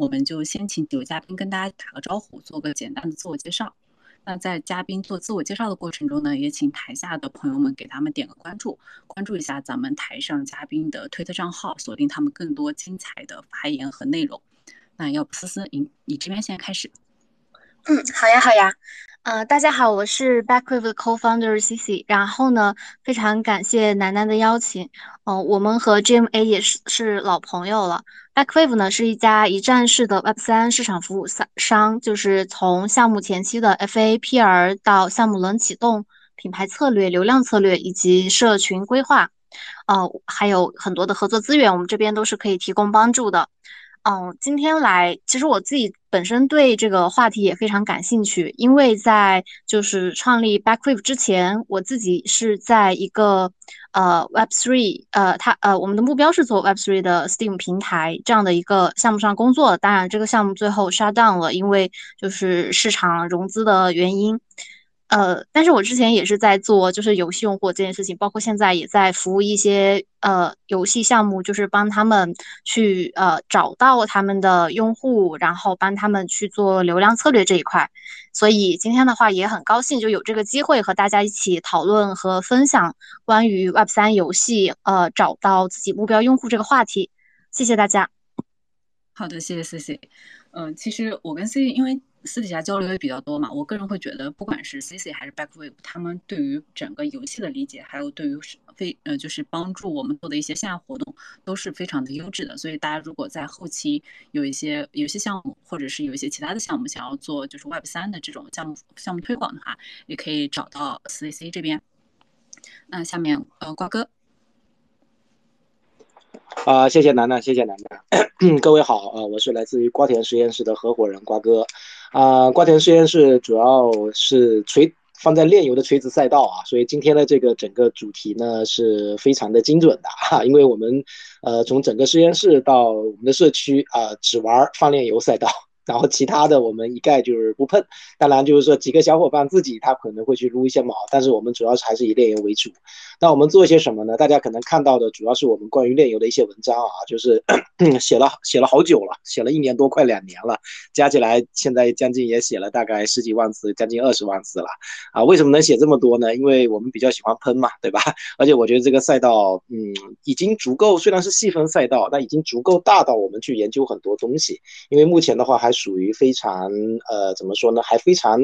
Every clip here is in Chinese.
我们就先请几位嘉宾跟大家打个招呼，做个简单的自我介绍。那在嘉宾做自我介绍的过程中呢，也请台下的朋友们给他们点个关注，关注一下咱们台上嘉宾的推特账号，锁定他们更多精彩的发言和内容。那要不思思，你你这边先开始。嗯，好呀，好呀。呃，大家好，我是 Backwave 的 co-founder Cici。然后呢，非常感谢楠楠的邀请。哦，我们和 GMA 也是是老朋友了。Backwave 呢是一家一站式的 Web 三市场服务商，就是从项目前期的 FA、PR 到项目轮启动、品牌策略、流量策略以及社群规划，呃，还有很多的合作资源，我们这边都是可以提供帮助的。嗯，今天来，其实我自己本身对这个话题也非常感兴趣，因为在就是创立 Backwave 之前，我自己是在一个呃 Web3，呃，它呃我们的目标是做 Web3 的 Steam 平台这样的一个项目上工作，当然这个项目最后 shut down 了，因为就是市场融资的原因。呃，但是我之前也是在做，就是游戏用户这件事情，包括现在也在服务一些呃游戏项目，就是帮他们去呃找到他们的用户，然后帮他们去做流量策略这一块。所以今天的话也很高兴就有这个机会和大家一起讨论和分享关于 Web 三游戏呃找到自己目标用户这个话题。谢谢大家。好的，谢谢 C C。嗯，其实我跟 C C 因为。私底下交流也比较多嘛，我个人会觉得，不管是 CC 还是 Backwave，他们对于整个游戏的理解，还有对于非呃就是帮助我们做的一些线下活动，都是非常的优质的。所以大家如果在后期有一些游戏项目，或者是有一些其他的项目想要做就是 Web 三的这种项目项目推广的话，也可以找到 CC 这边。那下面呃瓜哥。啊，谢谢楠楠，谢谢楠楠。各位好，呃，我是来自于瓜田实验室的合伙人瓜哥。啊，瓜田实验室主要是垂放在炼油的垂直赛道啊，所以今天的这个整个主题呢是非常的精准的哈，因为我们呃从整个实验室到我们的社区啊，只玩放炼油赛道。然后其他的我们一概就是不碰，当然就是说几个小伙伴自己他可能会去撸一些毛，但是我们主要是还是以炼油为主。那我们做一些什么呢？大家可能看到的主要是我们关于炼油的一些文章啊，就是 写了写了好久了，写了一年多快两年了，加起来现在将近也写了大概十几万字，将近二十万字了啊。为什么能写这么多呢？因为我们比较喜欢喷嘛，对吧？而且我觉得这个赛道，嗯，已经足够，虽然是细分赛道，但已经足够大到我们去研究很多东西。因为目前的话还。属于非常呃，怎么说呢？还非常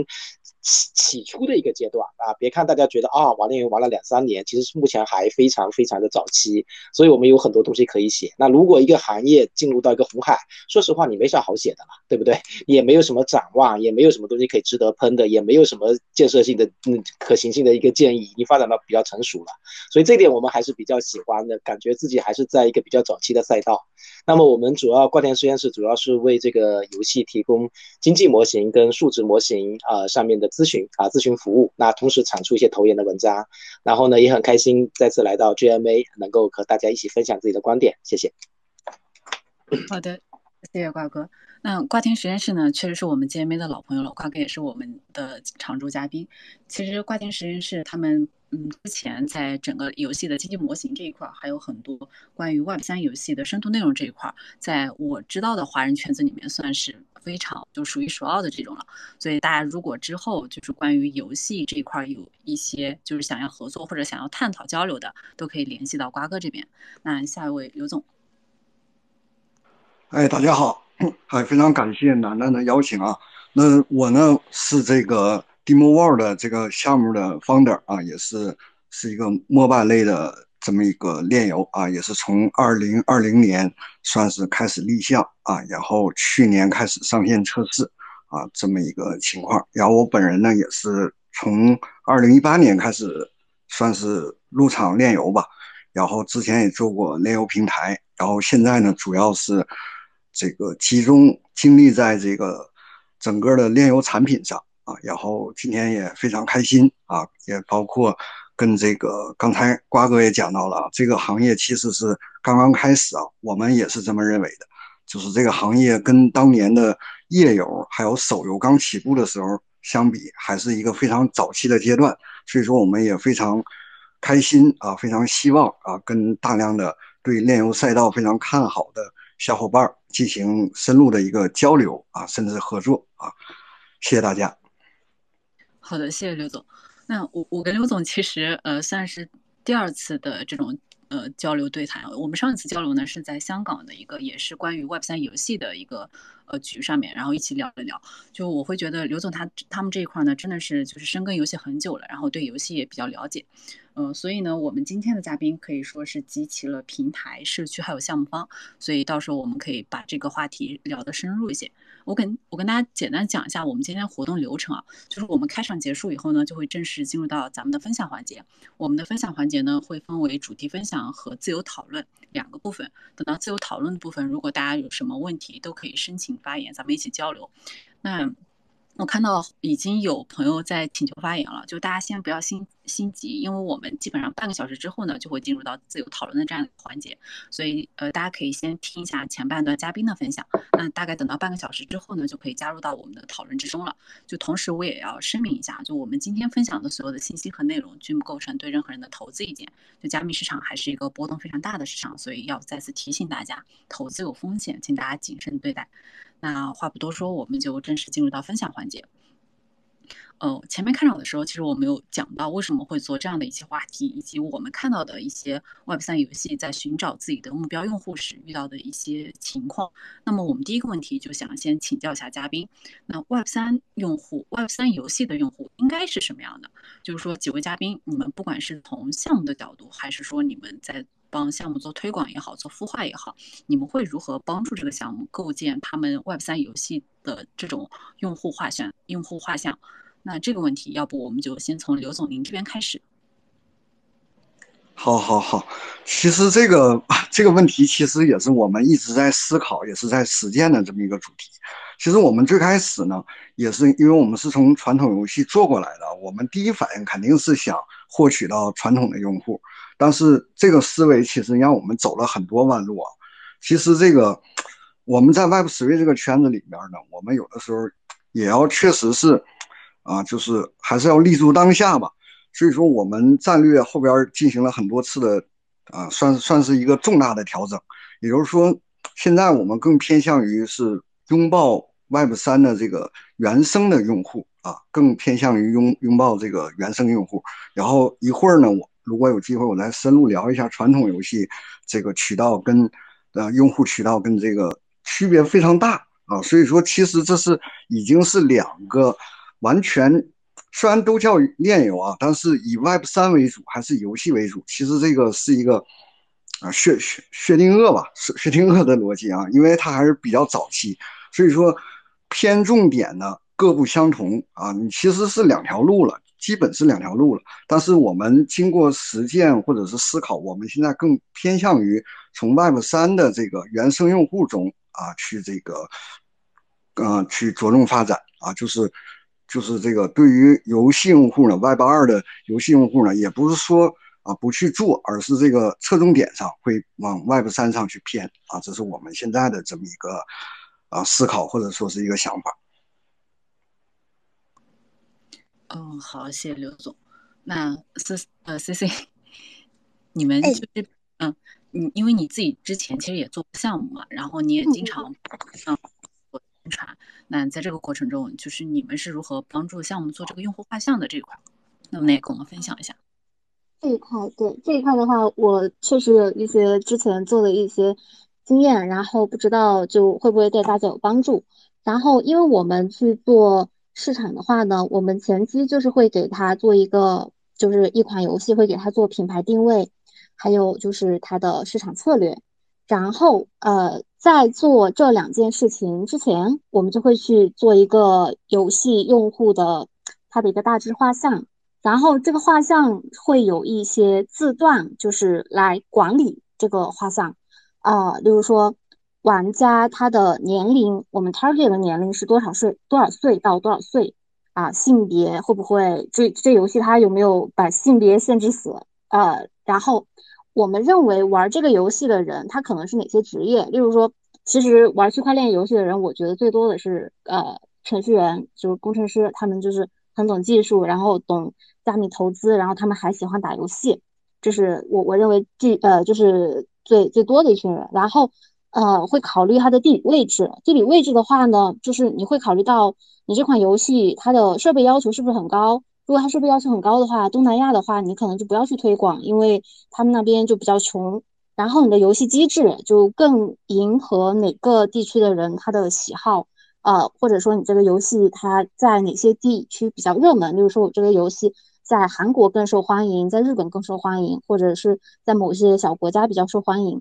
起初的一个阶段啊！别看大家觉得啊，玩炼油玩了两三年，其实是目前还非常非常的早期，所以我们有很多东西可以写。那如果一个行业进入到一个红海，说实话，你没啥好写的了，对不对？也没有什么展望，也没有什么东西可以值得喷的，也没有什么建设性的、嗯可行性的一个建议，已经发展到比较成熟了。所以这点我们还是比较喜欢的，感觉自己还是在一个比较早期的赛道。那么我们主要瓜田实验室主要是为这个游戏提供经济模型跟数值模型啊上面的咨询啊咨询服务，那同时产出一些投研的文章，然后呢也很开心再次来到 GMA，能够和大家一起分享自己的观点，谢谢。好的，谢谢瓜哥。那瓜田实验室呢，确实是我们 GMA 的老朋友了，瓜哥也是我们的常驻嘉宾。其实瓜田实验室他们。嗯，之前在整个游戏的经济模型这一块，还有很多关于 Web 三游戏的深度内容这一块，在我知道的华人圈子里面，算是非常就数一数二的这种了。所以大家如果之后就是关于游戏这一块有一些就是想要合作或者想要探讨交流的，都可以联系到瓜哥这边。那下一位刘总，哎，大家好，还非常感谢楠楠的邀请啊。那我呢是这个。Demo World 这个项目的 founder 啊，也是是一个摩拜类的这么一个炼油啊，也是从二零二零年算是开始立项啊，然后去年开始上线测试啊，这么一个情况。然后我本人呢，也是从二零一八年开始算是入场炼油吧，然后之前也做过炼油平台，然后现在呢，主要是这个集中精力在这个整个的炼油产品上。啊，然后今天也非常开心啊，也包括跟这个刚才瓜哥也讲到了，这个行业其实是刚刚开始啊，我们也是这么认为的，就是这个行业跟当年的页游还有手游刚起步的时候相比，还是一个非常早期的阶段，所以说我们也非常开心啊，非常希望啊，跟大量的对炼油赛道非常看好的小伙伴进行深入的一个交流啊，甚至合作啊。谢谢大家。好的，谢谢刘总。那我我跟刘总其实呃算是第二次的这种。呃，交流对谈，我们上一次交流呢是在香港的一个，也是关于 Web 三游戏的一个呃局上面，然后一起聊了聊。就我会觉得刘总他他们这一块呢，真的是就是深耕游戏很久了，然后对游戏也比较了解。嗯，所以呢，我们今天的嘉宾可以说是集齐了平台、社区还有项目方，所以到时候我们可以把这个话题聊得深入一些。我跟我跟大家简单讲一下我们今天活动流程啊，就是我们开场结束以后呢，就会正式进入到咱们的分享环节。我们的分享环节呢，会分为主题分享和自由讨论两个部分。等到自由讨论的部分，如果大家有什么问题，都可以申请发言，咱们一起交流。那。我看到已经有朋友在请求发言了，就大家先不要心心急，因为我们基本上半个小时之后呢，就会进入到自由讨论的这样一个环节，所以呃，大家可以先听一下前半段嘉宾的分享，那大概等到半个小时之后呢，就可以加入到我们的讨论之中了。就同时我也要声明一下，就我们今天分享的所有的信息和内容均不构成对任何人的投资意见。就加密市场还是一个波动非常大的市场，所以要再次提醒大家，投资有风险，请大家谨慎对待。那话不多说，我们就正式进入到分享环节。呃，前面开场的时候，其实我们有讲到为什么会做这样的一些话题，以及我们看到的一些 Web 三游戏在寻找自己的目标用户时遇到的一些情况。那么我们第一个问题就想先请教一下嘉宾，那 Web 三用户、Web 三游戏的用户应该是什么样的？就是说，几位嘉宾，你们不管是从项目的角度，还是说你们在帮项目做推广也好，做孵化也好，你们会如何帮助这个项目构建他们 Web 三游戏的这种用户画像？用户画像？那这个问题，要不我们就先从刘总您这边开始。好，好，好。其实这个这个问题，其实也是我们一直在思考，也是在实践的这么一个主题。其实我们最开始呢，也是因为我们是从传统游戏做过来的，我们第一反应肯定是想获取到传统的用户。但是这个思维其实让我们走了很多弯路啊。其实这个我们在 Web Three 这个圈子里边呢，我们有的时候也要确实是。啊，就是还是要立足当下吧。所以说，我们战略后边进行了很多次的，啊，算算是一个重大的调整。也就是说，现在我们更偏向于是拥抱 Web 三的这个原生的用户啊，更偏向于拥拥抱这个原生用户。然后一会儿呢，我如果有机会，我来深入聊一下传统游戏这个渠道跟呃用户渠道跟这个区别非常大啊。所以说，其实这是已经是两个。完全虽然都叫炼油啊，但是以 Web 三为主还是游戏为主？其实这个是一个啊薛薛薛定谔吧，薛薛定谔的逻辑啊，因为它还是比较早期，所以说偏重点呢各不相同啊。你其实是两条路了，基本是两条路了。但是我们经过实践或者是思考，我们现在更偏向于从 Web 三的这个原生用户中啊去这个嗯去着重发展啊，就是。就是这个，对于游戏用户呢，Web 二的游戏用户呢，也不是说啊不去做，而是这个侧重点上会往 Web 三上去偏啊，这是我们现在的这么一个啊思考或者说是一个想法。嗯，好，谢谢刘总。那 C 呃 C C，你们就是嗯，你因为你自己之前其实也做过项目嘛，然后你也经常嗯。宣传，那在这个过程中，就是你们是如何帮助项目做这个用户画像的这一块？那么也跟我们分享一下。这一块，对这一块的话，我确实有一些之前做的一些经验，然后不知道就会不会对大家有帮助。然后，因为我们去做市场的话呢，我们前期就是会给他做一个，就是一款游戏会给他做品牌定位，还有就是它的市场策略。然后，呃，在做这两件事情之前，我们就会去做一个游戏用户的他的一个大致画像，然后这个画像会有一些字段，就是来管理这个画像，啊，例如说玩家他的年龄，我们 target 的年龄是多少岁，多少岁到多少岁，啊，性别会不会这这游戏它有没有把性别限制死，呃，然后。我们认为玩这个游戏的人，他可能是哪些职业？例如说，其实玩区块链游戏的人，我觉得最多的是呃程序员，就是工程师，他们就是很懂技术，然后懂加密投资，然后他们还喜欢打游戏，这是我我认为这呃就是最最多的一群人。然后呃，会考虑它的地理位置。地理位置的话呢，就是你会考虑到你这款游戏它的设备要求是不是很高。如果它设备要求很高的话，东南亚的话，你可能就不要去推广，因为他们那边就比较穷。然后你的游戏机制就更迎合哪个地区的人他的喜好，呃，或者说你这个游戏它在哪些地区比较热门，比如说我这个游戏在韩国更受欢迎，在日本更受欢迎，或者是在某些小国家比较受欢迎。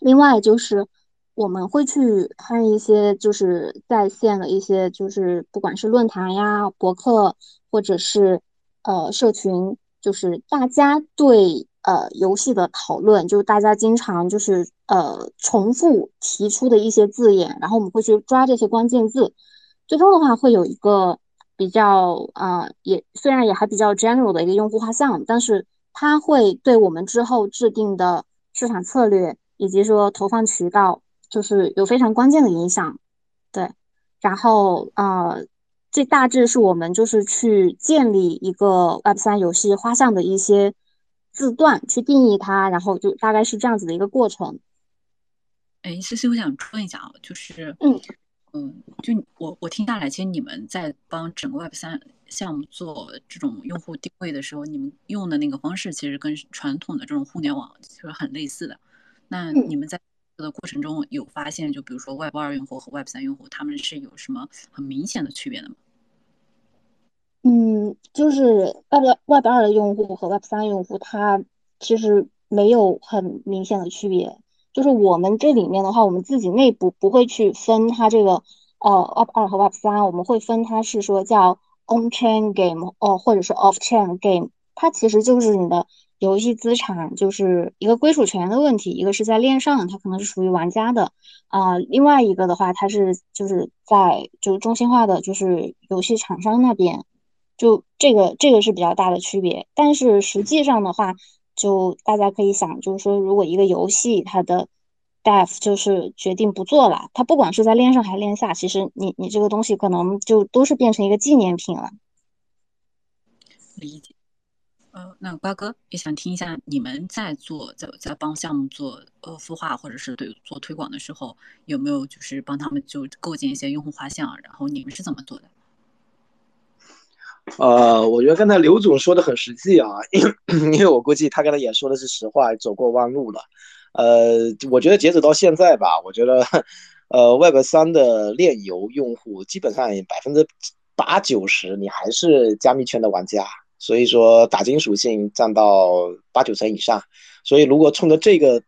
另外就是我们会去看一些就是在线的一些就是不管是论坛呀、博客或者是呃社群，就是大家对呃游戏的讨论，就是大家经常就是呃重复提出的一些字眼，然后我们会去抓这些关键字，最终的话会有一个比较啊也虽然也还比较 general 的一个用户画像，但是它会对我们之后制定的市场策略。以及说投放渠道就是有非常关键的影响，对，然后呃，这大致是我们就是去建立一个 Web 三游戏画像的一些字段，去定义它，然后就大概是这样子的一个过程。哎，思思，我想问一下啊，就是嗯嗯，就我我听下来，其实你们在帮整个 Web 三项目做这种用户定位的时候，你们用的那个方式其实跟传统的这种互联网就是很类似的。那你们在的过程中有发现，就比如说 Web 二用户和 Web 三用户，他们是有什么很明显的区别的吗？嗯，就是 Web Web 二的用户和 Web 三用户，它其实没有很明显的区别。就是我们这里面的话，我们自己内部不会去分它这个呃 Web 二和 Web 三，我们会分它是说叫 On Chain Game 哦，或者是 Off Chain Game，它其实就是你的。游戏资产就是一个归属权的问题，一个是在链上，它可能是属于玩家的啊，另外一个的话，它是就是在就中心化的，就是游戏厂商那边，就这个这个是比较大的区别。但是实际上的话，就大家可以想，就是说，如果一个游戏它的 def 就是决定不做了，它不管是在链上还是链下，其实你你这个东西可能就都是变成一个纪念品了。理解。呃，那瓜哥也想听一下，你们在做在在帮项目做呃孵化或者是对做推广的时候，有没有就是帮他们就构建一些用户画像？然后你们是怎么做的？呃，我觉得刚才刘总说的很实际啊，因 为因为我估计他刚才也说的是实话，走过弯路了。呃，我觉得截止到现在吧，我觉得呃 Web 三的链游用户基本上百分之八九十，你还是加密圈的玩家。所以说打金属性占到八九成以上，所以如果冲着这个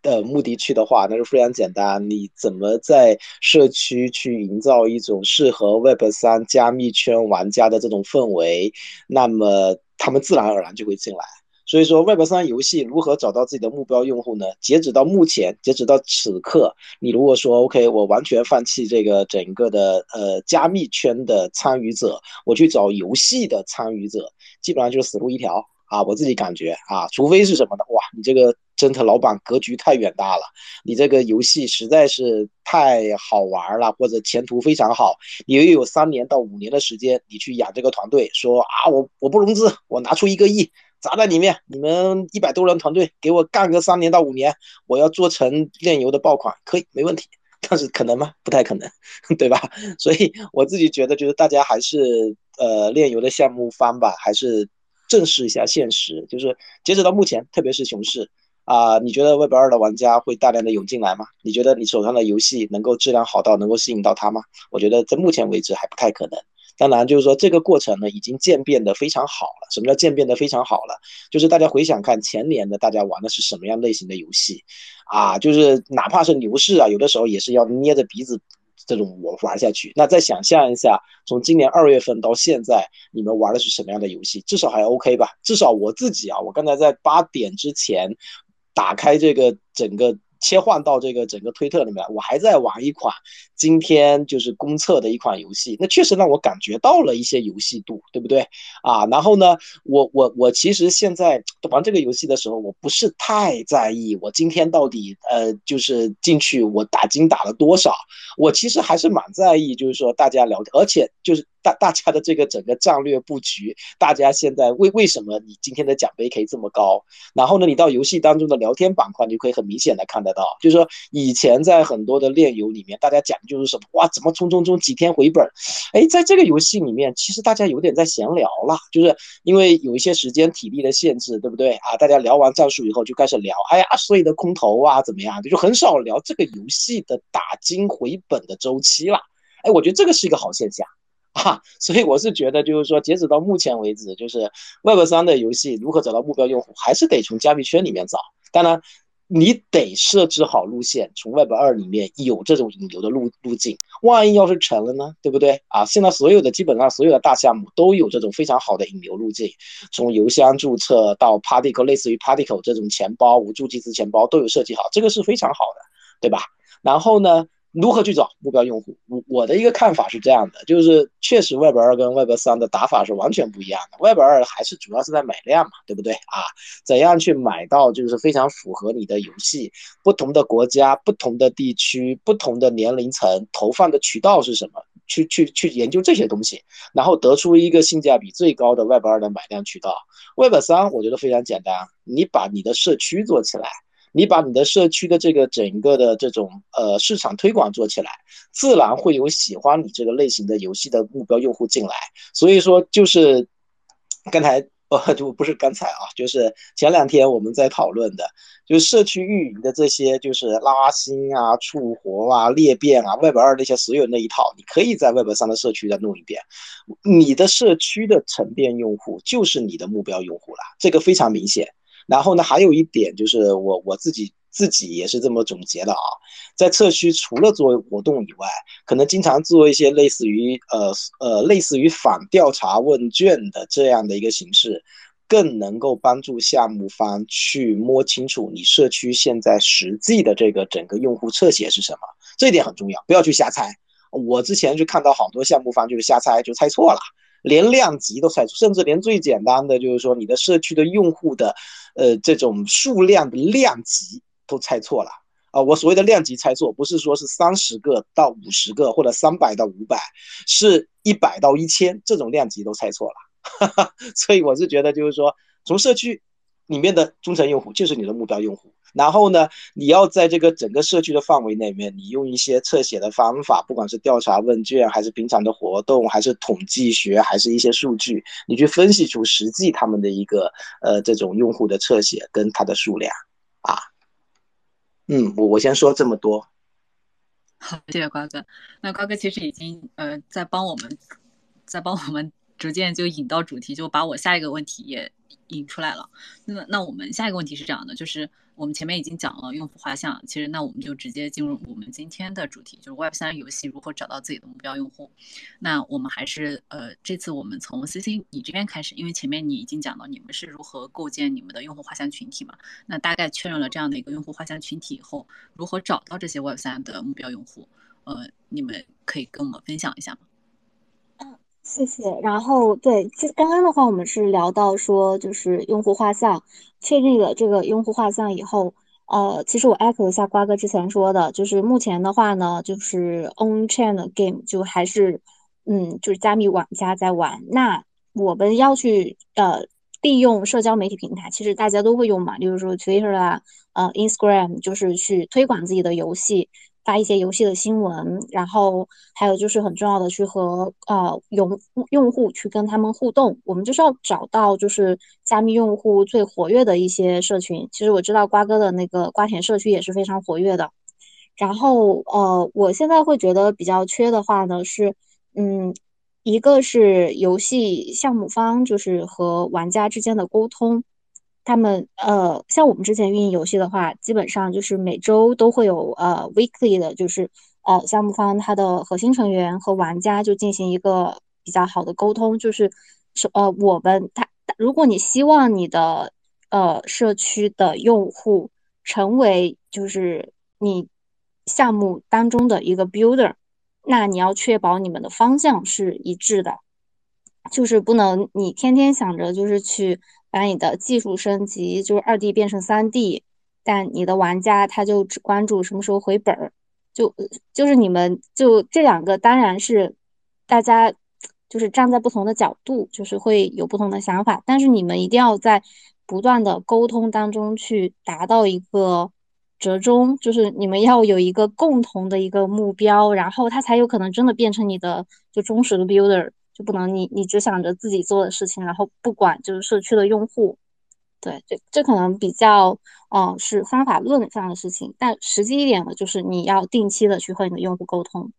的目的去的话，那就非常简单。你怎么在社区去营造一种适合 Web 三加密圈玩家的这种氛围，那么他们自然而然就会进来。所以说，Web 三游戏如何找到自己的目标用户呢？截止到目前，截止到此刻，你如果说 OK，我完全放弃这个整个的呃加密圈的参与者，我去找游戏的参与者，基本上就是死路一条啊！我自己感觉啊，除非是什么呢？哇，你这个真特老板格局太远大了，你这个游戏实在是太好玩了，或者前途非常好，你又有三年到五年的时间，你去养这个团队，说啊，我我不融资，我拿出一个亿。砸在里面，你们一百多人团队给我干个三年到五年，我要做成炼油的爆款，可以没问题。但是可能吗？不太可能，对吧？所以我自己觉得，就是大家还是呃炼油的项目方吧，还是正视一下现实。就是截止到目前，特别是熊市啊，你觉得 Web 二的玩家会大量的涌进来吗？你觉得你手上的游戏能够质量好到能够吸引到他吗？我觉得在目前为止还不太可能。当然，就是说这个过程呢，已经渐变得非常好了。什么叫渐变得非常好了？就是大家回想看前年的大家玩的是什么样类型的游戏，啊，就是哪怕是牛市啊，有的时候也是要捏着鼻子这种我玩下去。那再想象一下，从今年二月份到现在，你们玩的是什么样的游戏？至少还 OK 吧？至少我自己啊，我刚才在八点之前打开这个整个。切换到这个整个推特里面，我还在玩一款今天就是公测的一款游戏，那确实让我感觉到了一些游戏度，对不对啊？然后呢，我我我其实现在玩这个游戏的时候，我不是太在意我今天到底呃就是进去我打金打了多少，我其实还是蛮在意，就是说大家聊天，而且就是。大大家的这个整个战略布局，大家现在为为什么你今天的奖杯可以这么高？然后呢，你到游戏当中的聊天板块，你就可以很明显的看得到，就是说以前在很多的炼油里面，大家讲就是什么哇，怎么冲冲冲几天回本？哎，在这个游戏里面，其实大家有点在闲聊了，就是因为有一些时间体力的限制，对不对啊？大家聊完战术以后就开始聊，哎呀，所以的空投啊怎么样？就很少聊这个游戏的打金回本的周期了。哎，我觉得这个是一个好现象。啊，所以我是觉得，就是说，截止到目前为止，就是 Web 三的游戏如何找到目标用户，还是得从加密圈里面找。当然，你得设置好路线，从 Web 二里面有这种引流的路路径。万一要是成了呢，对不对？啊，现在所有的基本上所有的大项目都有这种非常好的引流路径，从邮箱注册到 Particle，类似于 Particle 这种钱包、无助集资钱包都有设计好，这个是非常好的，对吧？然后呢？如何去找目标用户？我我的一个看法是这样的，就是确实 Web 二跟 Web 三的打法是完全不一样的。Web 二还是主要是在买量嘛，对不对啊？怎样去买到就是非常符合你的游戏？不同的国家、不同的地区、不同的年龄层，投放的渠道是什么？去去去研究这些东西，然后得出一个性价比最高的 Web 二的买量渠道。Web 三我觉得非常简单，你把你的社区做起来。你把你的社区的这个整个的这种呃市场推广做起来，自然会有喜欢你这个类型的游戏的目标用户进来。所以说，就是刚才呃就不是刚才啊，就是前两天我们在讨论的，就是社区运营的这些，就是拉新啊、促活啊、裂变啊、Web 二那些所有那一套，你可以在 Web 三的社区再弄一遍。你的社区的沉淀用户就是你的目标用户了，这个非常明显。然后呢，还有一点就是我我自己自己也是这么总结的啊，在测区除了做活动以外，可能经常做一些类似于呃呃类似于反调查问卷的这样的一个形式，更能够帮助项目方去摸清楚你社区现在实际的这个整个用户侧写是什么，这一点很重要，不要去瞎猜。我之前就看到好多项目方就是瞎猜，就猜错了。连量级都猜错，甚至连最简单的就是说你的社区的用户的，呃，这种数量的量级都猜错了啊！我所谓的量级猜错，不是说是三十个到五十个或者三百到五百，是一百到一千这种量级都猜错了。所以我是觉得就是说，从社区里面的忠诚用户就是你的目标用户。然后呢，你要在这个整个社区的范围内面，你用一些侧写的方法，不管是调查问卷，还是平常的活动，还是统计学，还是一些数据，你去分析出实际他们的一个呃这种用户的侧写跟它的数量啊。嗯，我我先说这么多。好，谢谢瓜哥。那瓜哥其实已经呃在帮我们，在帮我们逐渐就引到主题，就把我下一个问题也引出来了。那那我们下一个问题是这样的，就是。我们前面已经讲了用户画像，其实那我们就直接进入我们今天的主题，就是 Web 三游戏如何找到自己的目标用户。那我们还是呃，这次我们从 C C 你这边开始，因为前面你已经讲到你们是如何构建你们的用户画像群体嘛。那大概确认了这样的一个用户画像群体以后，如何找到这些 Web 三的目标用户？呃，你们可以跟我们分享一下吗？谢谢。然后对，其实刚刚的话，我们是聊到说，就是用户画像。确立了这个用户画像以后，呃，其实我 echo 一下瓜哥之前说的，就是目前的话呢，就是 on chain 的 game 就还是，嗯，就是加密玩家在玩。那我们要去呃利用社交媒体平台，其实大家都会用嘛，例如说 Twitter 啊，呃，Instagram，就是去推广自己的游戏。发一些游戏的新闻，然后还有就是很重要的去和呃用用户去跟他们互动。我们就是要找到就是加密用户最活跃的一些社群。其实我知道瓜哥的那个瓜田社区也是非常活跃的。然后呃，我现在会觉得比较缺的话呢是，嗯，一个是游戏项目方就是和玩家之间的沟通。他们呃，像我们之前运营游戏的话，基本上就是每周都会有呃 weekly 的，就是呃项目方他的核心成员和玩家就进行一个比较好的沟通，就是是呃我们他如果你希望你的呃社区的用户成为就是你项目当中的一个 builder，那你要确保你们的方向是一致的，就是不能你天天想着就是去把你的技术升级，就是二 D 变成三 D，但你的玩家他就只关注什么时候回本儿，就就是你们就这两个当然是大家就是站在不同的角度，就是会有不同的想法，但是你们一定要在不断的沟通当中去达到一个。折中就是你们要有一个共同的一个目标，然后他才有可能真的变成你的就忠实的 builder，就不能你你只想着自己做的事情，然后不管就是社区的用户。对，这这可能比较嗯是方法论上的事情，但实际一点呢就是你要定期的去和你的用户沟通。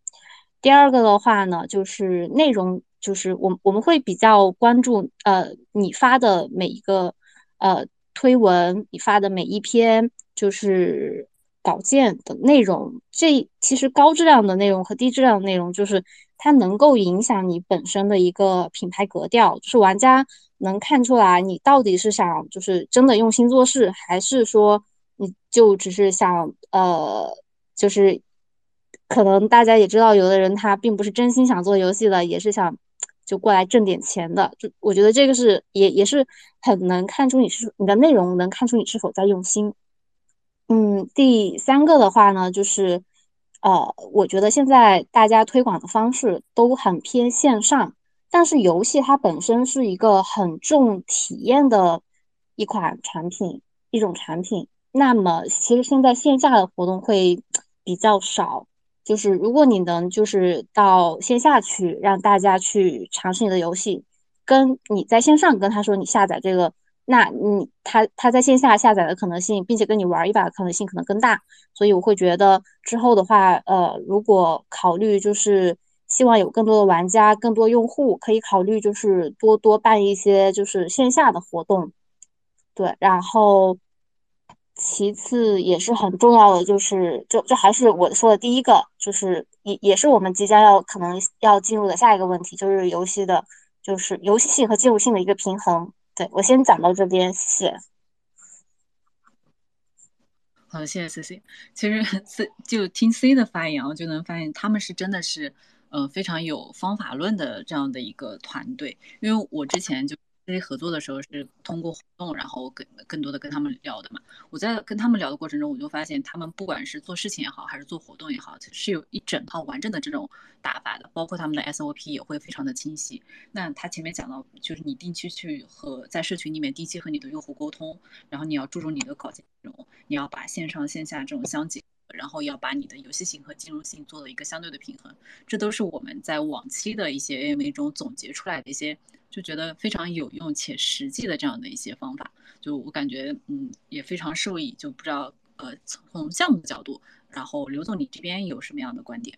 第二个的话呢，就是内容，就是我我们会比较关注呃你发的每一个呃推文，你发的每一篇。就是稿件的内容，这其实高质量的内容和低质量的内容，就是它能够影响你本身的一个品牌格调，就是玩家能看出来你到底是想就是真的用心做事，还是说你就只是想呃，就是可能大家也知道，有的人他并不是真心想做游戏的，也是想就过来挣点钱的。就我觉得这个是也也是很能看出你是你的内容能看出你是否在用心。嗯，第三个的话呢，就是，呃，我觉得现在大家推广的方式都很偏线上，但是游戏它本身是一个很重体验的一款产品，一种产品。那么其实现在线下的活动会比较少，就是如果你能就是到线下去让大家去尝试你的游戏，跟你在线上跟他说你下载这个。那你他他在线下下载的可能性，并且跟你玩一把的可能性可能更大，所以我会觉得之后的话，呃，如果考虑就是希望有更多的玩家、更多用户，可以考虑就是多多办一些就是线下的活动，对，然后其次也是很重要的，就是就就还是我说的第一个，就是也也是我们即将要可能要进入的下一个问题，就是游戏的，就是游戏性和技术性的一个平衡。对我先讲到这边，谢谢。好，谢谢 C C。其实 C 就听 C 的发言，我就能发现他们是真的是呃非常有方法论的这样的一个团队。因为我之前就。这些合作的时候是通过活动，然后更更多的跟他们聊的嘛。我在跟他们聊的过程中，我就发现他们不管是做事情也好，还是做活动也好，是有一整套完整的这种打法的，包括他们的 SOP 也会非常的清晰。那他前面讲到，就是你定期去和在社群里面定期和你的用户沟通，然后你要注重你的稿件内容，你要把线上线下这种相结合，然后要把你的游戏性和金融性做了一个相对的平衡。这都是我们在往期的一些 AMA 中总结出来的一些。就觉得非常有用且实际的这样的一些方法，就我感觉嗯也非常受益。就不知道呃从项目的角度，然后刘总你这边有什么样的观点？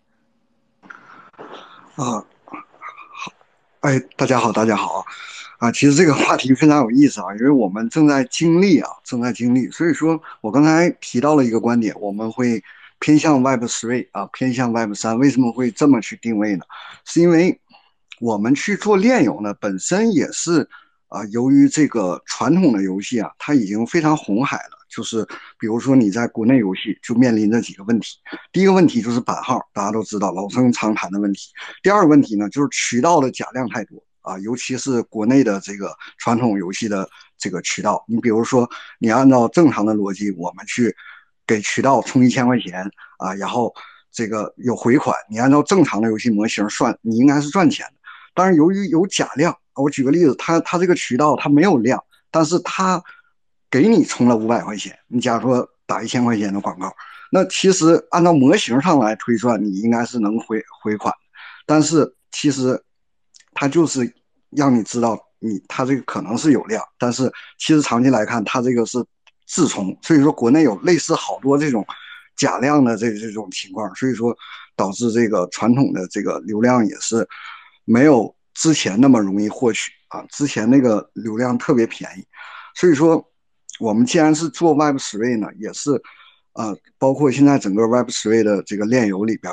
啊，哎，大家好，大家好啊！其实这个话题非常有意思啊，因为我们正在经历啊，正在经历。所以说我刚才提到了一个观点，我们会偏向 Web Three 啊，偏向 Web 三。为什么会这么去定位呢？是因为。我们去做炼油呢，本身也是啊，由于这个传统的游戏啊，它已经非常红海了。就是比如说你在国内游戏就面临着几个问题，第一个问题就是版号，大家都知道老生常谈的问题。第二个问题呢，就是渠道的假量太多啊，尤其是国内的这个传统游戏的这个渠道。你比如说，你按照正常的逻辑，我们去给渠道充一千块钱啊，然后这个有回款，你按照正常的游戏模型算，你应该是赚钱的。但是由于有假量，我举个例子，他他这个渠道他没有量，但是他给你充了五百块钱，你假如说打一千块钱的广告，那其实按照模型上来推算，你应该是能回回款，但是其实他就是让你知道你他这个可能是有量，但是其实长期来看，他这个是自充，所以说国内有类似好多这种假量的这这种情况，所以说导致这个传统的这个流量也是。没有之前那么容易获取啊，之前那个流量特别便宜，所以说我们既然是做 Web Three 呢，也是，呃，包括现在整个 Web Three 的这个链游里边，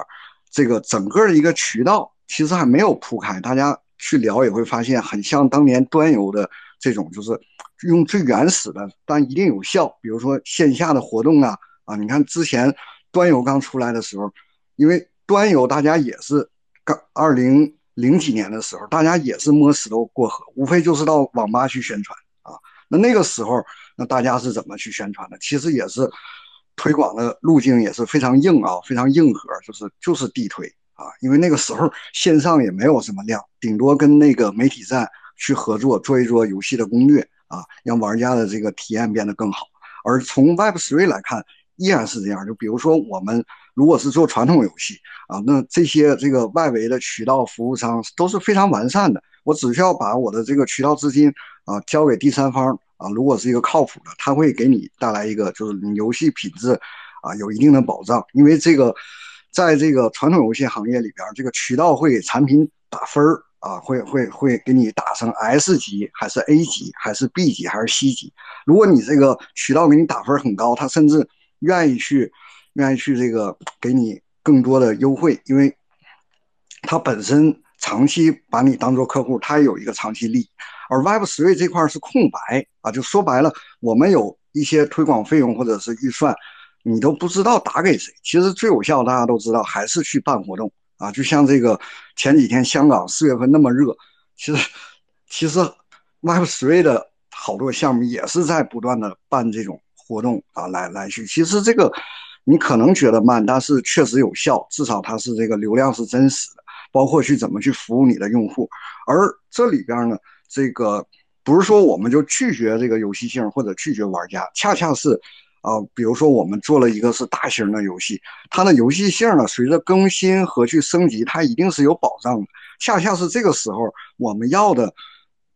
这个整个一个渠道其实还没有铺开，大家去聊也会发现很像当年端游的这种，就是用最原始的但一定有效，比如说线下的活动啊啊，你看之前端游刚出来的时候，因为端游大家也是刚二零零几年的时候，大家也是摸石头过河，无非就是到网吧去宣传啊。那那个时候，那大家是怎么去宣传的？其实也是推广的路径也是非常硬啊，非常硬核，就是就是地推啊。因为那个时候线上也没有什么量，顶多跟那个媒体站去合作做一做游戏的攻略啊，让玩家的这个体验变得更好。而从 Web3 来看，依然是这样。就比如说我们如果是做传统游戏啊，那这些这个外围的渠道服务商都是非常完善的。我只需要把我的这个渠道资金啊交给第三方啊，如果是一个靠谱的，他会给你带来一个就是你游戏品质啊有一定的保障。因为这个在这个传统游戏行业里边，这个渠道会给产品打分儿。啊，会会会给你打成 S 级，还是 A 级，还是 B 级，还是 C 级？如果你这个渠道给你打分很高，他甚至愿意去，愿意去这个给你更多的优惠，因为他本身长期把你当做客户，他也有一个长期利益。而 Web Three 这块是空白啊，就说白了，我们有一些推广费用或者是预算，你都不知道打给谁。其实最有效，大家都知道，还是去办活动。啊，就像这个前几天香港四月份那么热，其实其实 Web Three 的好多项目也是在不断的办这种活动啊，来来去。其实这个你可能觉得慢，但是确实有效，至少它是这个流量是真实的，包括去怎么去服务你的用户。而这里边呢，这个不是说我们就拒绝这个游戏性或者拒绝玩家，恰恰是。啊，比如说我们做了一个是大型的游戏，它的游戏性呢，随着更新和去升级，它一定是有保障的。恰恰是这个时候，我们要的，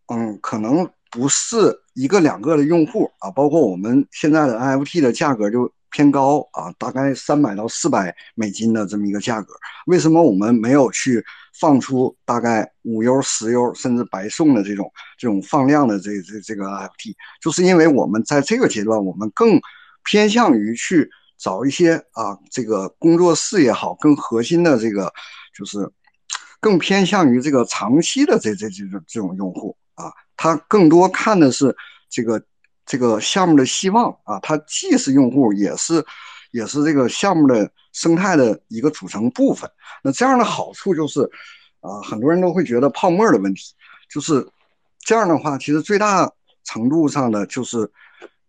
嗯，可能不是一个两个的用户啊，包括我们现在的 NFT 的价格就偏高啊，大概三百到四百美金的这么一个价格。为什么我们没有去放出大概五 U、十 U 甚至白送的这种这种放量的这这这个 NFT？就是因为我们在这个阶段，我们更。偏向于去找一些啊，这个工作室也好，更核心的这个，就是更偏向于这个长期的这这这种这种用户啊，他更多看的是这个这个项目的希望啊，他既是用户，也是也是这个项目的生态的一个组成部分。那这样的好处就是啊，很多人都会觉得泡沫的问题，就是这样的话，其实最大程度上的就是。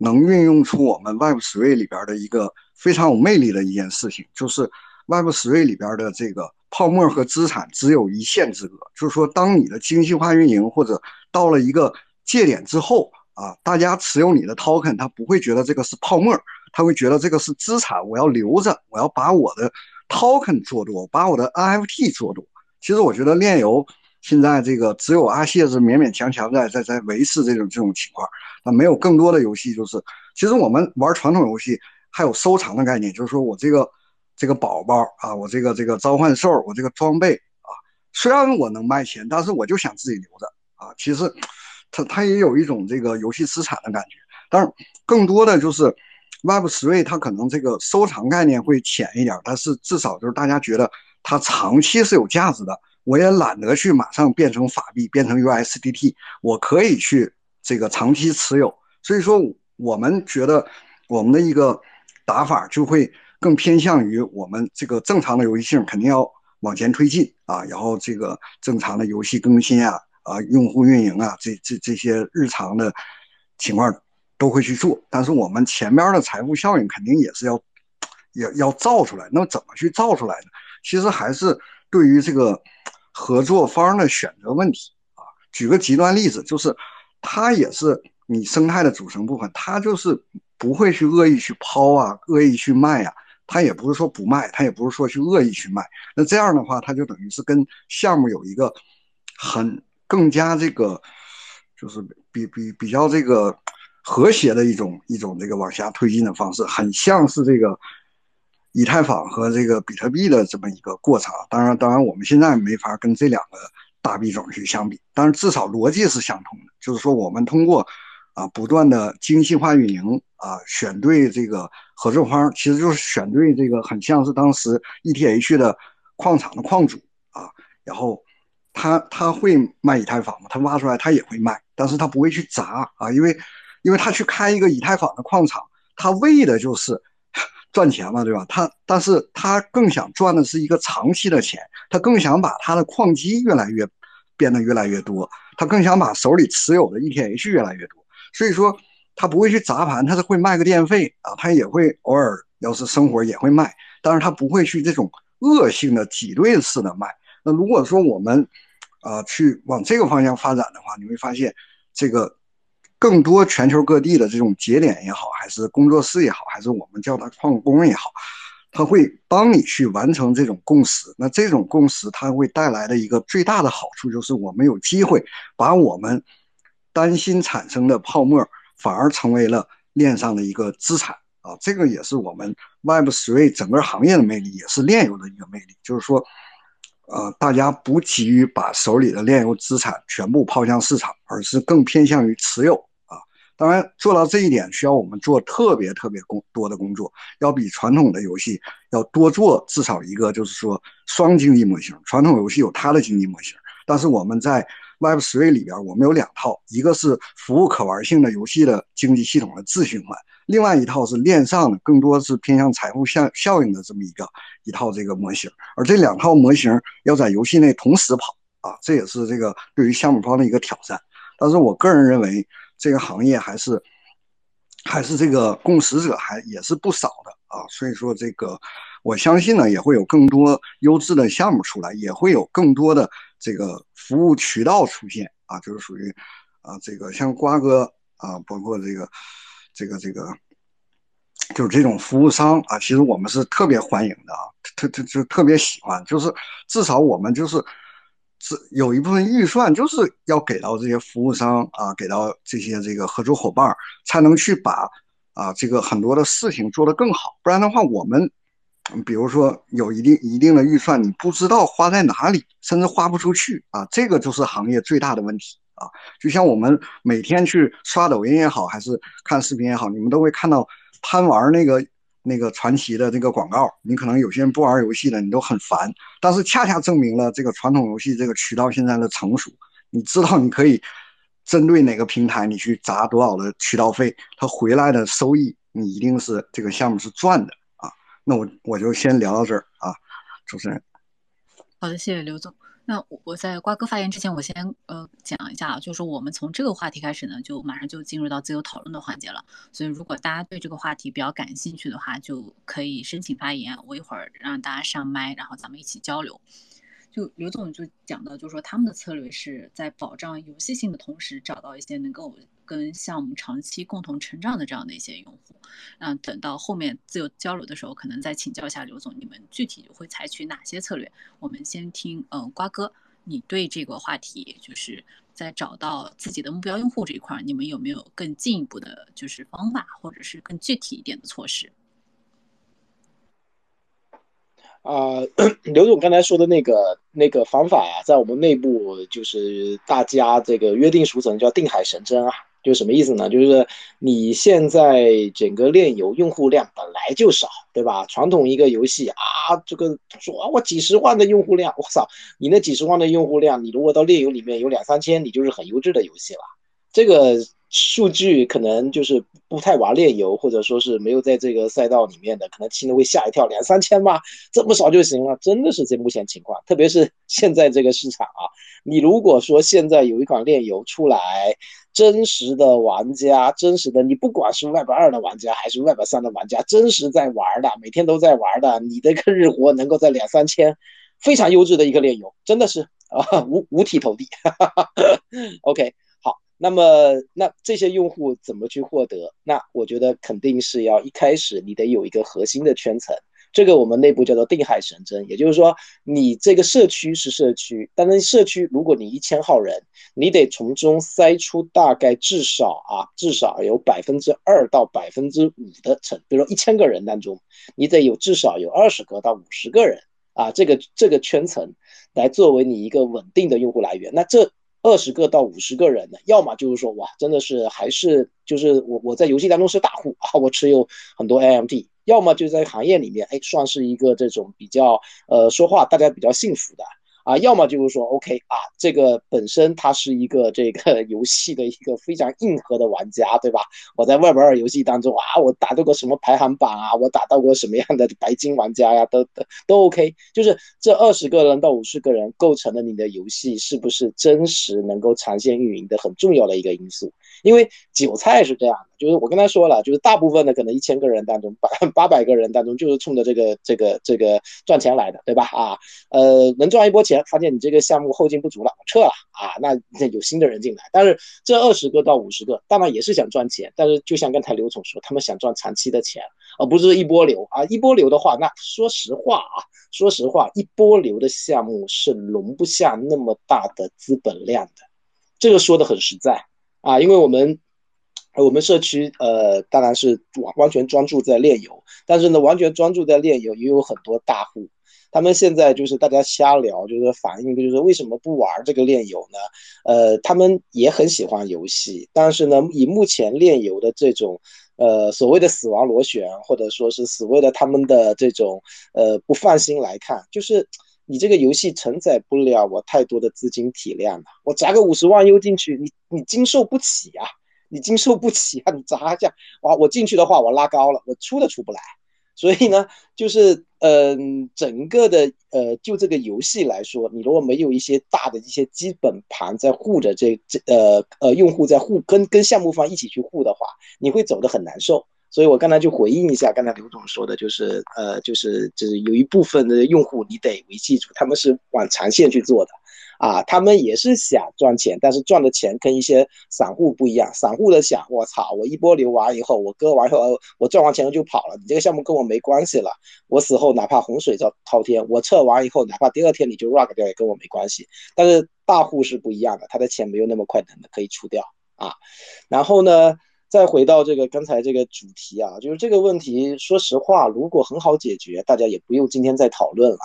能运用出我们 Web3 里边的一个非常有魅力的一件事情，就是 Web3 里边的这个泡沫和资产只有一线之隔。就是说，当你的精细化运营或者到了一个界点之后啊，大家持有你的 token，他不会觉得这个是泡沫，他会觉得这个是资产，我要留着，我要把我的 token 做多，把我的 NFT 做多。其实我觉得炼油。现在这个只有阿谢是勉勉强强在在在维持这种这种情况，那没有更多的游戏就是，其实我们玩传统游戏还有收藏的概念，就是说我这个这个宝宝啊，我这个这个召唤兽，我这个装备啊，虽然我能卖钱，但是我就想自己留着啊。其实，它它也有一种这个游戏资产的感觉，但是更多的就是 Web3 它可能这个收藏概念会浅一点，但是至少就是大家觉得它长期是有价值的。我也懒得去马上变成法币，变成 USDT，我可以去这个长期持有。所以说，我们觉得我们的一个打法就会更偏向于我们这个正常的游戏性肯定要往前推进啊，然后这个正常的游戏更新啊，啊，用户运营啊，这这这些日常的情况都会去做。但是我们前边的财富效应肯定也是要也要造出来。那么怎么去造出来呢？其实还是对于这个。合作方的选择问题啊，举个极端例子，就是它也是你生态的组成部分，它就是不会去恶意去抛啊，恶意去卖啊，它也不是说不卖，它也不是说去恶意去卖。那这样的话，它就等于是跟项目有一个很更加这个，就是比比比较这个和谐的一种一种这个往下推进的方式，很像是这个。以太坊和这个比特币的这么一个过程，当然，当然，我们现在没法跟这两个大币种去相比，但是至少逻辑是相同的。就是说，我们通过啊不断的精细化运营啊，选对这个合作方，其实就是选对这个很像是当时 ETH 的矿场的矿主啊，然后他他会卖以太坊吗？他挖出来他也会卖，但是他不会去砸啊，因为因为他去开一个以太坊的矿场，他为的就是。赚钱嘛，对吧？他但是他更想赚的是一个长期的钱，他更想把他的矿机越来越变得越来越多，他更想把手里持有的 ETH 越来越多。所以说他不会去砸盘，他是会卖个电费啊，他也会偶尔要是生活也会卖，但是他不会去这种恶性的挤兑式的卖。那如果说我们啊去往这个方向发展的话，你会发现这个。更多全球各地的这种节点也好，还是工作室也好，还是我们叫它矿工也好，它会帮你去完成这种共识。那这种共识它会带来的一个最大的好处，就是我们有机会把我们担心产生的泡沫，反而成为了链上的一个资产啊！这个也是我们 Web Three 整个行业的魅力，也是链游的一个魅力，就是说，呃，大家不急于把手里的链游资产全部抛向市场，而是更偏向于持有。当然，做到这一点需要我们做特别特别工多的工作，要比传统的游戏要多做至少一个，就是说双经济模型。传统游戏有它的经济模型，但是我们在 Web3 里边，我们有两套，一个是服务可玩性的游戏的经济系统的自循环，另外一套是链上的，更多是偏向财富效效应的这么一个一套这个模型。而这两套模型要在游戏内同时跑啊，这也是这个对于项目方的一个挑战。但是我个人认为。这个行业还是还是这个共识者还也是不少的啊，所以说这个我相信呢，也会有更多优质的项目出来，也会有更多的这个服务渠道出现啊，就是属于啊这个像瓜哥啊，包括这个这个这个就是这种服务商啊，其实我们是特别欢迎的啊，特特就特别喜欢，就是至少我们就是。是有一部分预算，就是要给到这些服务商啊，给到这些这个合作伙伴，才能去把啊这个很多的事情做得更好。不然的话，我们比如说有一定一定的预算，你不知道花在哪里，甚至花不出去啊，这个就是行业最大的问题啊。就像我们每天去刷抖音也好，还是看视频也好，你们都会看到贪玩那个。那个传奇的这个广告，你可能有些人不玩游戏的，你都很烦。但是恰恰证明了这个传统游戏这个渠道现在的成熟。你知道你可以针对哪个平台，你去砸多少的渠道费，它回来的收益，你一定是这个项目是赚的啊。那我我就先聊到这儿啊，主持人。好的，谢谢刘总。那我在瓜哥发言之前，我先呃讲一下啊，就是我们从这个话题开始呢，就马上就进入到自由讨论的环节了。所以如果大家对这个话题比较感兴趣的话，就可以申请发言，我一会儿让大家上麦，然后咱们一起交流。就刘总就讲到，就是说他们的策略是在保障游戏性的同时，找到一些能够跟项目长期共同成长的这样的一些用户。嗯，等到后面自由交流的时候，可能再请教一下刘总，你们具体会采取哪些策略？我们先听，嗯，瓜哥，你对这个话题，就是在找到自己的目标用户这一块，你们有没有更进一步的，就是方法，或者是更具体一点的措施？啊，刘总刚才说的那个那个方法呀，在我们内部就是大家这个约定俗成叫定海神针啊，就什么意思呢？就是你现在整个炼油用户量本来就少，对吧？传统一个游戏啊，这个说啊我几十万的用户量，我操，你那几十万的用户量，你如果到炼油里面有两三千，你就是很优质的游戏了，这个。数据可能就是不太玩炼油，或者说是没有在这个赛道里面的，可能听了会吓一跳，两三千吧，这么少就行了，真的是这目前情况，特别是 现在这个市场啊，你如果说现在有一款炼油出来，真实的玩家，真实的，你不管是 Web 二的玩家还是 Web 三的玩家，真实在玩的，每天都在玩的，你的个日活能够在两三千，非常优质的一个炼油，真的是啊五五体投地，OK。那么，那这些用户怎么去获得？那我觉得肯定是要一开始你得有一个核心的圈层，这个我们内部叫做定海神针。也就是说，你这个社区是社区，但是社区如果你一千号人，你得从中筛出大概至少啊，至少有百分之二到百分之五的层，比如说一千个人当中，你得有至少有二十个到五十个人啊，这个这个圈层来作为你一个稳定的用户来源。那这。二十个到五十个人的，要么就是说哇，真的是还是就是我我在游戏当中是大户啊，我持有很多 AMD，要么就在行业里面，哎，算是一个这种比较呃说话大家比较幸福的啊，要么就是说，OK 啊，这个本身他是一个这个 游戏的一个非常硬核的玩家，对吧？我在 Web 二游戏当中啊，我打到过什么排行榜啊，我打到过什么样的白金玩家呀，都都都 OK。就是这二十个人到五十个人构成了你的游戏是不是真实能够长线运营的很重要的一个因素。因为韭菜是这样的，就是我跟他说了，就是大部分的可能一千个人当中，八八百个人当中就是冲着这个这个这个赚钱来的，对吧？啊，呃，能赚一波钱，发现你这个项目后劲不足了，撤了啊，那有新的人进来。但是这二十个到五十个，当然也是想赚钱，但是就像刚才刘总说，他们想赚长期的钱，而不是一波流啊。一波流的话，那说实话啊，说实话，一波流的项目是容不下那么大的资本量的，这个说的很实在。啊，因为我们，我们社区呃，当然是完完全专注在炼油，但是呢，完全专注在炼油也有很多大户，他们现在就是大家瞎聊，就是反映就是为什么不玩这个炼油呢？呃，他们也很喜欢游戏，但是呢，以目前炼油的这种呃所谓的死亡螺旋，或者说是所谓的他们的这种呃不放心来看，就是。你这个游戏承载不了我太多的资金体量了，我砸个五十万 U 进去，你你经受不起啊，你经受不起啊，你砸一下，哇，我进去的话我拉高了，我出都出不来，所以呢，就是嗯，整个的呃，就这个游戏来说，你如果没有一些大的一些基本盘在护着这这呃呃用户在护跟跟项目方一起去护的话，你会走得很难受。所以我刚才就回应一下刚才刘总说的，就是呃，就是就是有一部分的用户你得维系住，他们是往长线去做的，啊，他们也是想赚钱，但是赚的钱跟一些散户不一样，散户的想，我操，我一波流完以后，我割完以后，我赚完钱就跑了，你这个项目跟我没关系了，我死后哪怕洪水滔滔天，我撤完以后，哪怕第二天你就 rug 掉也跟我没关系，但是大户是不一样的，他的钱没有那么快能可以出掉啊，然后呢？再回到这个刚才这个主题啊，就是这个问题，说实话，如果很好解决，大家也不用今天再讨论了。